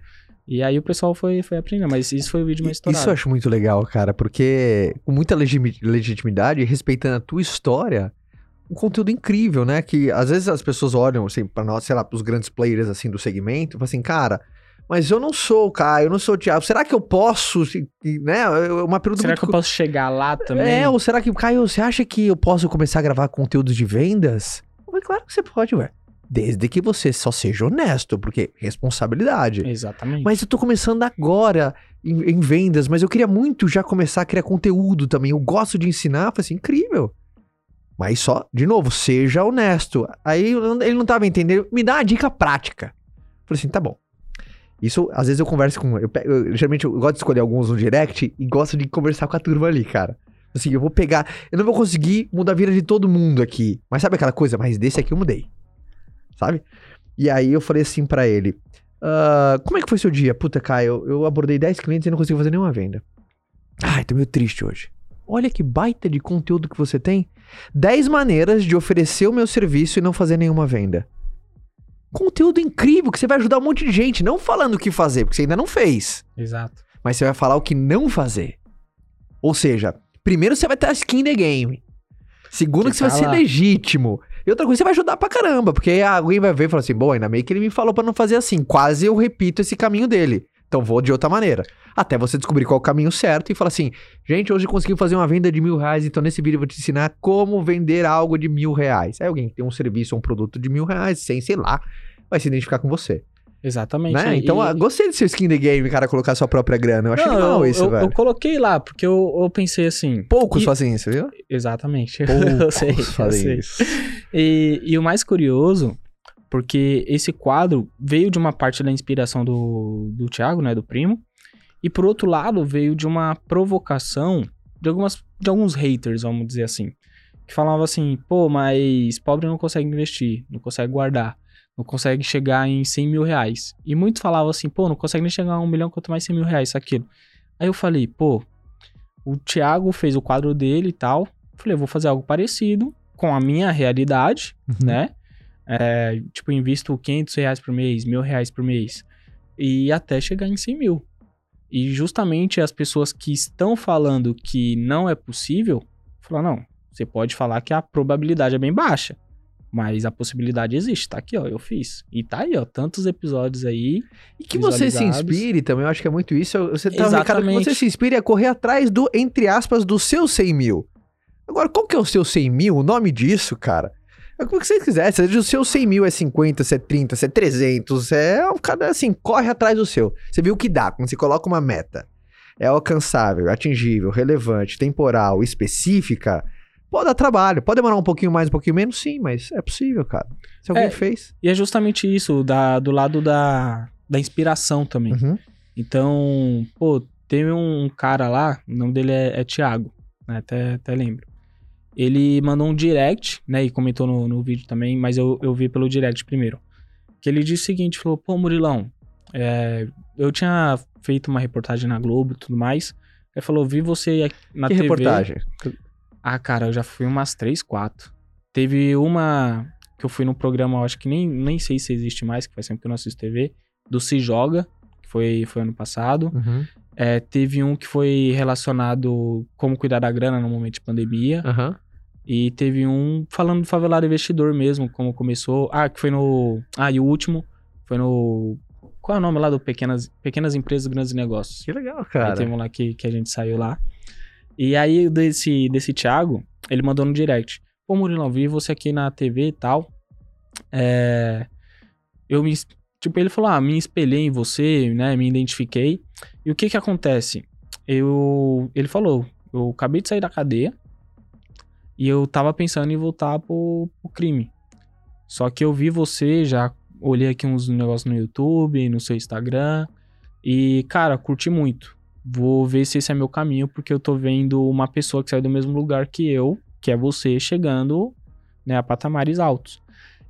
E aí o pessoal foi, foi aprendendo, mas isso foi o vídeo mais estourado. Isso eu acho muito legal, cara, porque com muita legitimidade, respeitando a tua história, um conteúdo incrível, né? Que às vezes as pessoas olham, assim, pra nós, sei lá, pros grandes players, assim, do segmento, e falam assim, cara, mas eu não sou o Caio, eu não sou o Thiago, será que eu posso, se- né? É Uma pergunta Será muito que eu posso chegar lá também? É, ou será que, Caio, você acha que eu posso começar a gravar conteúdos de vendas? Claro que você pode, ué. Desde que você só seja honesto, porque responsabilidade. Exatamente. Mas eu tô começando agora em, em vendas, mas eu queria muito já começar a criar conteúdo também. Eu gosto de ensinar, falei assim, incrível. Mas só, de novo, seja honesto. Aí ele não tava entendendo, me dá uma dica prática. Eu falei assim, tá bom. Isso, às vezes eu converso com. Eu, eu- geralmente eu gosto de escolher alguns no direct e gosto de conversar com a turma ali, cara. Assim, eu vou pegar. Eu não vou conseguir mudar a vida de todo mundo aqui. Mas sabe aquela coisa? Mas desse aqui eu mudei. Sabe? E aí eu falei assim pra ele: "Ah, Como é que foi seu dia? Puta, Caio, eu, eu abordei 10 clientes e não consegui fazer nenhuma venda. Ai, tô meio triste hoje. Olha que baita de conteúdo que você tem. 10 maneiras de oferecer o meu serviço e não fazer nenhuma venda. Conteúdo incrível que você vai ajudar um monte de gente, não falando o que fazer, porque você ainda não fez Exato. mas você vai falar o que não fazer. Ou seja, primeiro você vai ter a skin in the game. Segundo, que, Que você vai tá ser legítimo. E outra coisa, você vai ajudar pra caramba, porque alguém vai ver e falar assim: bom, ainda meio que ele me falou pra não fazer assim. Quase eu repito esse caminho dele. Então vou de outra maneira. Até você descobrir qual é o caminho certo e falar assim: gente, hoje consegui fazer uma venda de mil reais, então nesse vídeo eu vou te ensinar como vender algo de mil reais. Aí alguém que tem um serviço ou um produto de mil reais, sem, sei lá, vai se identificar com você. Exatamente. Né? E- Então, ah, gostei desse skin the game, cara, colocar sua própria grana. Eu achei Não, legal eu, isso, eu, velho. eu coloquei lá, porque eu, eu pensei assim. Poucos e- fazem isso, viu? Exatamente. eu Poucos sei, eu fazem sei. isso. E, e o mais curioso, porque esse quadro veio de uma parte da inspiração do, do Thiago, né, do primo, e por outro lado veio de uma provocação de, algumas, de alguns haters, vamos dizer assim, que falavam assim, pô, mas pobre não consegue investir, não consegue guardar, não consegue chegar em 100 mil reais. E muitos falavam assim, pô, não consegue nem chegar a um milhão, quanto mais 100 mil reais, isso, aquilo. Aí eu falei, pô, o Thiago fez o quadro dele e tal, falei, eu vou fazer algo parecido com a minha realidade, Uhum. né? É, tipo, invisto 500 reais por mês, mil reais por mês. E até chegar em 100 mil. E justamente as pessoas que estão falando que não é possível, falam, não, você pode falar que a probabilidade é bem baixa. Mas a possibilidade existe, tá aqui, ó, eu fiz. E tá aí, ó, tantos episódios aí. E que você se inspire também, eu acho que é muito isso. Você tá, Ricardo, que Exatamente. você se inspire a correr atrás do, entre aspas, do seu 100 mil. Agora, qual que é o seu 100 mil? O nome disso, cara? É como que você quiser. Se o seu 100 mil é 50, se é 30, se é 300, é um cada assim, corre atrás do seu. Você viu o que dá quando você coloca uma meta. É alcançável, atingível, relevante, temporal, específica. Pode dar trabalho. Pode demorar um pouquinho mais, um pouquinho menos, sim, mas é possível, cara. Se alguém É, fez. E é justamente isso, da, do lado da, da inspiração também. Uhum. Então, pô, teve um cara lá, o nome dele é, é Thiago, né? Até, até lembro. Ele mandou um direct, né? E comentou no, no vídeo também, mas eu, eu vi pelo direct primeiro. Que ele disse o seguinte: falou, pô, Murilão, é, eu tinha feito uma reportagem na Globo e tudo mais. Ele falou, vi você na Que TV. reportagem? Ah, cara, eu já fui umas três, quatro. Teve uma que eu fui num programa, eu acho que nem, nem sei se existe mais, que faz tempo que eu não assisto TV, do Se Joga, que foi, foi ano passado. Uhum. É, teve um que foi relacionado como cuidar da grana no momento de pandemia. Aham. E teve um falando do favelado investidor mesmo, como começou. Ah, que foi no. Ah, e o último foi no. Qual é o nome lá do Pequenas, Pequenas Empresas Grandes Negócios? Que legal, Aí cara. teve um lá que, que a gente saiu lá. E aí, desse, desse Thiago, ele mandou no direct. Pô, Murilão, vi você aqui na TV e tal. É. Eu me. Tipo, ele falou, ah, me espelhei em você, né? Me identifiquei. E o que que acontece? Eu. Ele falou, eu acabei de sair da cadeia. E eu tava pensando em voltar pro, pro crime. Só que eu vi você, já olhei aqui uns negócios no YouTube, no seu Instagram. E, cara, curti muito. Vou ver se esse é meu caminho, porque eu tô vendo uma pessoa que saiu do mesmo lugar que eu, que é você, chegando né, a patamares altos.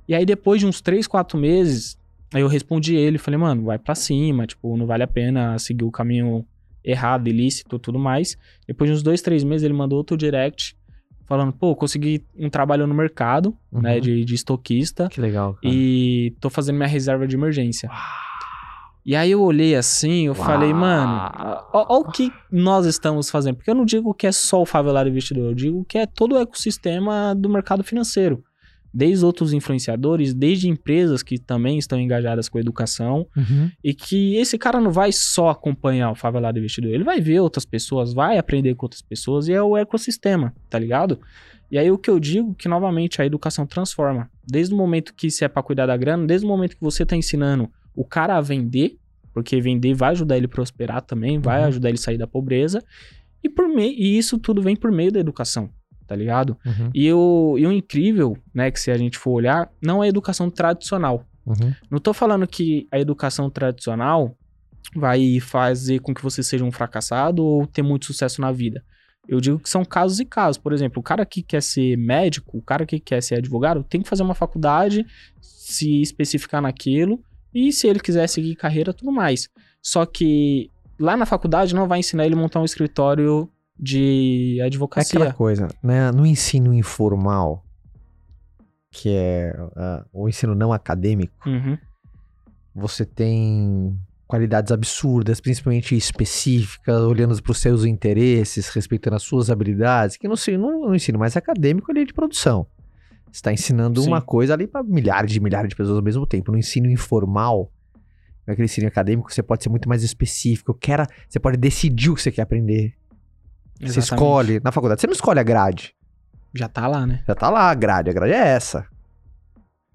E aí, depois de uns 3, 4 meses, aí eu respondi ele, falei, mano, vai pra cima, tipo, não vale a pena seguir o caminho errado, ilícito tudo mais. Depois de uns 2, 3 meses, ele mandou outro direct, falando, pô, consegui um trabalho no mercado, Uhum. né, de, de estoquista, Que legal, cara. e tô fazendo minha reserva de emergência. E aí eu olhei assim, eu falei, mano, ó o que nós estamos fazendo. Porque eu não digo que é só o favelado investidor, eu digo que é todo o ecossistema do mercado financeiro. Desde outros influenciadores, desde empresas que também estão engajadas com a educação. Uhum. E que esse cara não vai só acompanhar o favelado investidor, ele vai ver outras pessoas, vai aprender com outras pessoas e é o ecossistema, tá ligado? E aí o que eu digo que novamente a educação transforma. Desde o momento que se é pra cuidar da grana, desde o momento que você tá ensinando o cara a vender, porque vender vai ajudar ele a prosperar também, vai Uhum. ajudar ele a sair da pobreza. E por meio e isso tudo vem por meio da educação, tá ligado? Uhum. E o, e o incrível, né, que se a gente for olhar, não é a educação tradicional. Uhum. Não tô falando que a educação tradicional vai fazer com que você seja um fracassado ou ter muito sucesso na vida. Eu digo que são casos e casos. Por exemplo, o cara que quer ser médico, o cara que quer ser advogado, tem que fazer uma faculdade, se especificar naquilo, e se ele quiser seguir carreira, tudo mais. Só que lá na faculdade não vai ensinar ele a montar um escritório de É advocacia. aquela coisa, né? No ensino informal, que é ah, o ensino não acadêmico, Uhum. você tem qualidades absurdas, principalmente específicas, olhando para os seus interesses, respeitando as suas habilidades, que no ensino, no ensino mais acadêmico ali é de produção. Você está ensinando Sim. uma coisa ali para milhares de milhares de pessoas ao mesmo tempo. No ensino informal, naquele ensino acadêmico, você pode ser muito mais específico. Quer, você pode decidir o que você quer aprender. Você Exatamente. escolhe. Na faculdade, você não escolhe a grade. Já tá lá, né? Já tá lá a grade, a grade é essa.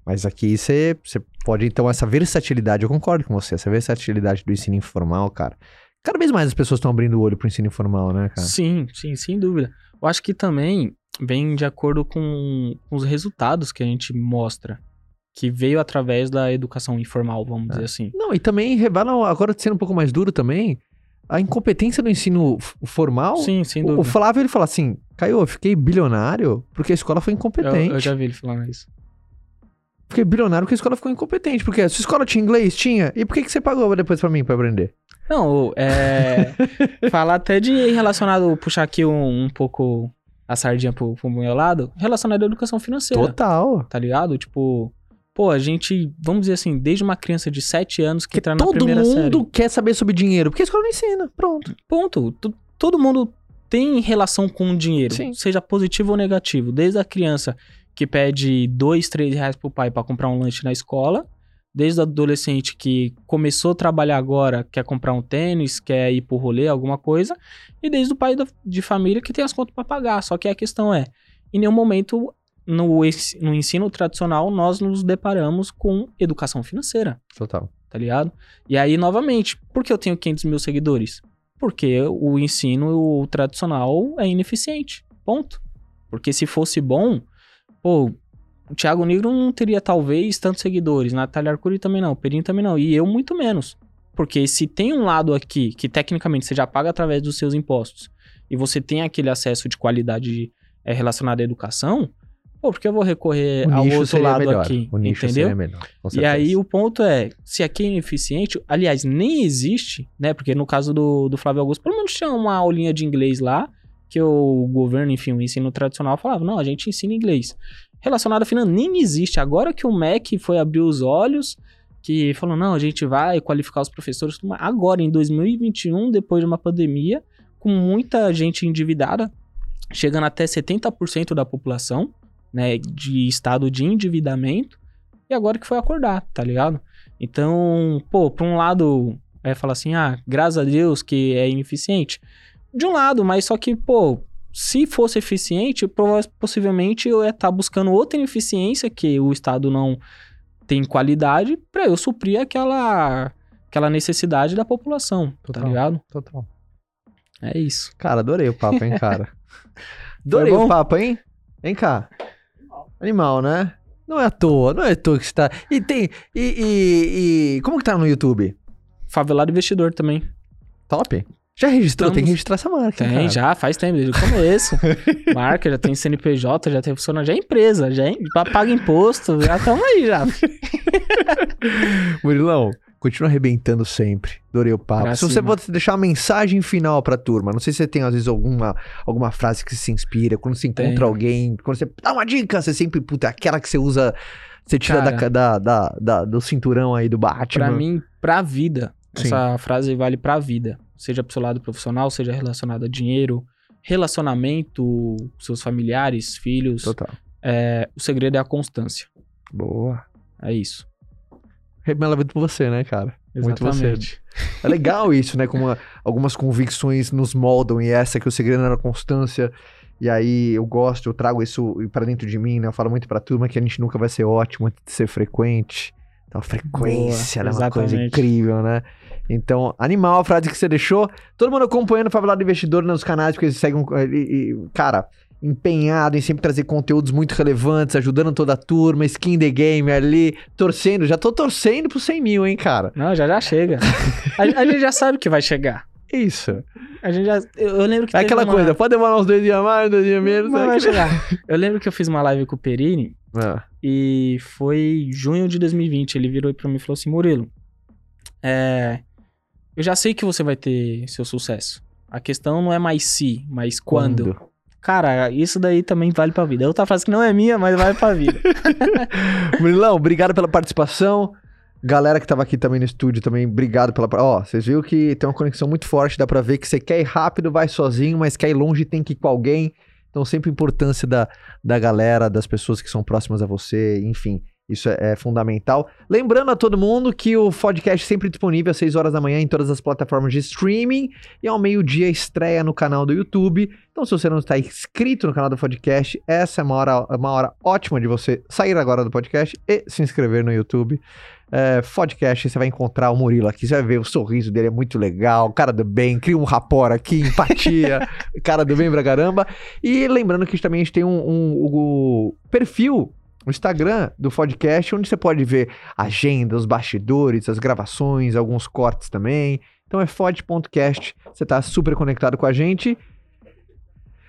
Mas aqui você, você pode, então, essa versatilidade, eu concordo com você, essa versatilidade do ensino informal, cara. Cada vez mais as pessoas estão abrindo o olho pro ensino informal, né, cara? Sim, sim, sem dúvida. Eu acho que também vem de acordo com, os resultados que a gente mostra. Que veio através da educação informal, vamos dizer assim. Não, e também revela, agora sendo um pouco mais duro também, a incompetência do ensino formal. Sim, sem O- dúvida. O Flávio, ele fala assim, Caio, eu fiquei bilionário porque a escola foi Eu, incompetente. eu já vi ele falando isso. Fiquei bilionário porque a escola ficou incompetente. Porque a sua escola tinha inglês? Tinha. E por que, que você pagou depois pra mim pra aprender? Não, é. falar até de relacionado, puxar aqui um, um pouco a sardinha pro, pro meu lado, relacionado à educação financeira. Total. Tá ligado? Tipo, pô, a gente, vamos dizer assim, desde uma criança de 7 anos que entra na todo primeira mundo série. quer saber sobre dinheiro. Porque a escola não ensina. Pronto. Ponto. Tu- todo mundo tem relação com o dinheiro, Sim. seja positivo ou negativo. Desde a criança que pede dois, três reais pro pai pra comprar um lanche na escola, desde o adolescente que começou a trabalhar agora, quer comprar um tênis, quer ir pro rolê, alguma coisa, e desde o pai da- de família que tem as contas pra pagar. Só que a questão é, em nenhum momento no, no ensino tradicional nós nos deparamos com educação financeira Total. tá ligado? E aí, novamente, por que eu tenho 500 mil seguidores? Porque o ensino o tradicional é ineficiente. Ponto. Porque se fosse bom, pô, o Thiago Negro não teria talvez tantos seguidores, Natália Arcuri também não, o Perinho também não, e eu muito menos. Porque se tem um lado aqui que tecnicamente você já paga através dos seus impostos e você tem aquele acesso de qualidade é, relacionado à educação, pô, por que eu vou recorrer ao outro lado melhor. aqui? O nicho entendeu? seria melhor. E aí o ponto é, se aqui é ineficiente, aliás, nem existe, né? Porque no caso do, do Flávio Augusto, pelo menos tinha uma aulinha de inglês lá, que o governo, enfim, o ensino tradicional falava, não, a gente ensina inglês. Relacionado a finanças, nem existe. Agora que o MEC foi abrir os olhos, que falou, não, a gente vai qualificar os professores, agora em 2021, depois de uma pandemia, com muita gente endividada, chegando até 70% da população, né, de estado de endividamento, e agora que foi acordar, tá ligado? Então, pô, por um lado, é falar assim, ah, graças a Deus que é ineficiente. De um lado, mas só que, pô, se fosse eficiente, possivelmente eu ia estar buscando outra ineficiência que o Estado não tem qualidade pra eu suprir aquela, aquela necessidade da população, Total. tá ligado? Total. É isso. Cara, adorei o papo, hein, cara? adorei bom? o papo, hein? Vem cá. Animal, né? Não é à toa, não é à toa que você tá. E tem. E, e- e- Como que tá no YouTube? Favelado investidor também. Top? Já registrou? Tem que Estamos- registrar essa marca. Tem, cara? já, faz tempo, desde o começo. Marca, já tem CNPJ, já tem funcionário, já é empresa, já, é, já paga imposto, já estamos aí já. Murilão, continua arrebentando sempre. Adorei o papo. Pra se você pode deixar uma mensagem final pra turma, não sei se você tem, às vezes, alguma, alguma frase que se inspira, quando você encontra Tenho. alguém, quando você dá uma dica, você sempre, puta, aquela que você usa, você tira da, Cara. da, da, da- do cinturão aí do Batman. Pra mim, pra vida, Sim. essa frase vale pra vida. Seja pro seu lado profissional, seja relacionado a dinheiro, relacionamento, seus familiares, filhos. Total. É, o segredo é a constância. Boa. É isso. Remela muito por você, né, cara? Muito. Exatamente. É legal isso, né? Como algumas convicções nos moldam e essa que o segredo era a constância. E aí eu gosto, eu trago isso pra dentro de mim, né? Eu falo muito pra turma que a gente nunca vai ser ótimo antes de ser frequente. Então a frequência Boa, ela é uma coisa incrível, né? Então, animal a frase que você deixou. Todo mundo acompanhando o Favelado Investidor nos canais, porque eles seguem. cara, empenhado em sempre trazer conteúdos muito relevantes, ajudando toda a turma, skin the game ali, torcendo. Já tô torcendo pro 100 mil, hein, cara? Não, já já chega. a, a gente já sabe que vai chegar. Isso. A gente já. Eu, eu lembro que. É aquela uma- coisa, pode demorar uns dois dias mais, dois dias menos. Mas né? vai chegar. Eu lembro que eu fiz uma live com o Perini Ah, e foi junho de 2020. Ele virou pra mim e falou assim: Murilo, é, eu já sei que você vai ter seu sucesso. A questão não é mais se, mas quando. Cara, isso daí também vale pra vida. É outra frase que não é minha, mas vale pra vida. Murilão, obrigado pela participação. Galera que tava aqui também no estúdio também, obrigado pela. Ó, vocês viram que tem uma conexão muito forte, dá pra ver que você quer ir rápido, vai sozinho, mas quer ir longe, tem que ir com alguém. Então, sempre a importância da, da galera, das pessoas que são próximas a você, enfim. Isso é, é fundamental. Lembrando a todo mundo que o podcast sempre disponível às 6 horas da manhã em todas as plataformas de streaming e ao meio-dia estreia no canal do YouTube. Então, se você não está inscrito no canal do podcast, essa é uma hora, uma hora ótima de você sair agora do podcast e se inscrever no YouTube. É, podcast, você vai encontrar o Murilo aqui, você vai ver o sorriso dele, é muito legal, cara do bem, cria um rapor aqui, empatia, cara do bem pra caramba. E lembrando que também a gente tem um, um, um perfil no Instagram do podcast, onde você pode ver agenda, os bastidores, as gravações, alguns cortes também. Então é fod.cast, você tá super conectado com a gente.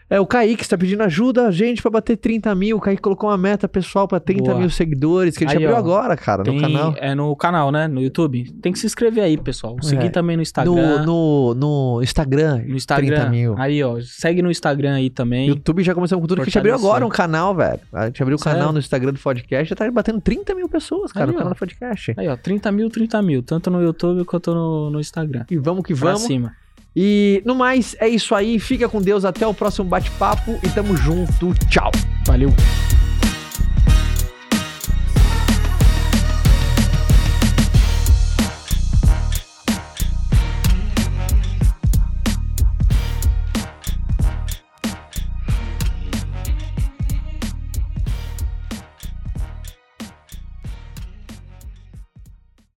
É, o Kaique está pedindo ajuda a gente para bater 30 mil. O Kaique colocou uma meta pessoal para 30 Boa. mil seguidores, que a gente Aí, abriu ó, agora, cara, Tem- no canal. É no canal, né? No YouTube. Tem que se inscrever aí, pessoal. Seguir É. também no Instagram. No, no, no Instagram. No Instagram. 30 mil. Aí, ó. Segue no Instagram aí também. YouTube já começou com tudo, que a gente abriu agora um canal, velho. A gente abriu o Sério? canal no Instagram do podcast, já tá batendo 30 mil pessoas, cara, Aí, no ó. canal do podcast. Aí, ó. 30 mil, 30 mil. Tanto no YouTube quanto no, no Instagram. E vamos que Pra vamos. cima. E no mais, é isso aí. Fica com Deus. Até o próximo bate-papo e tamo junto. Tchau. Valeu.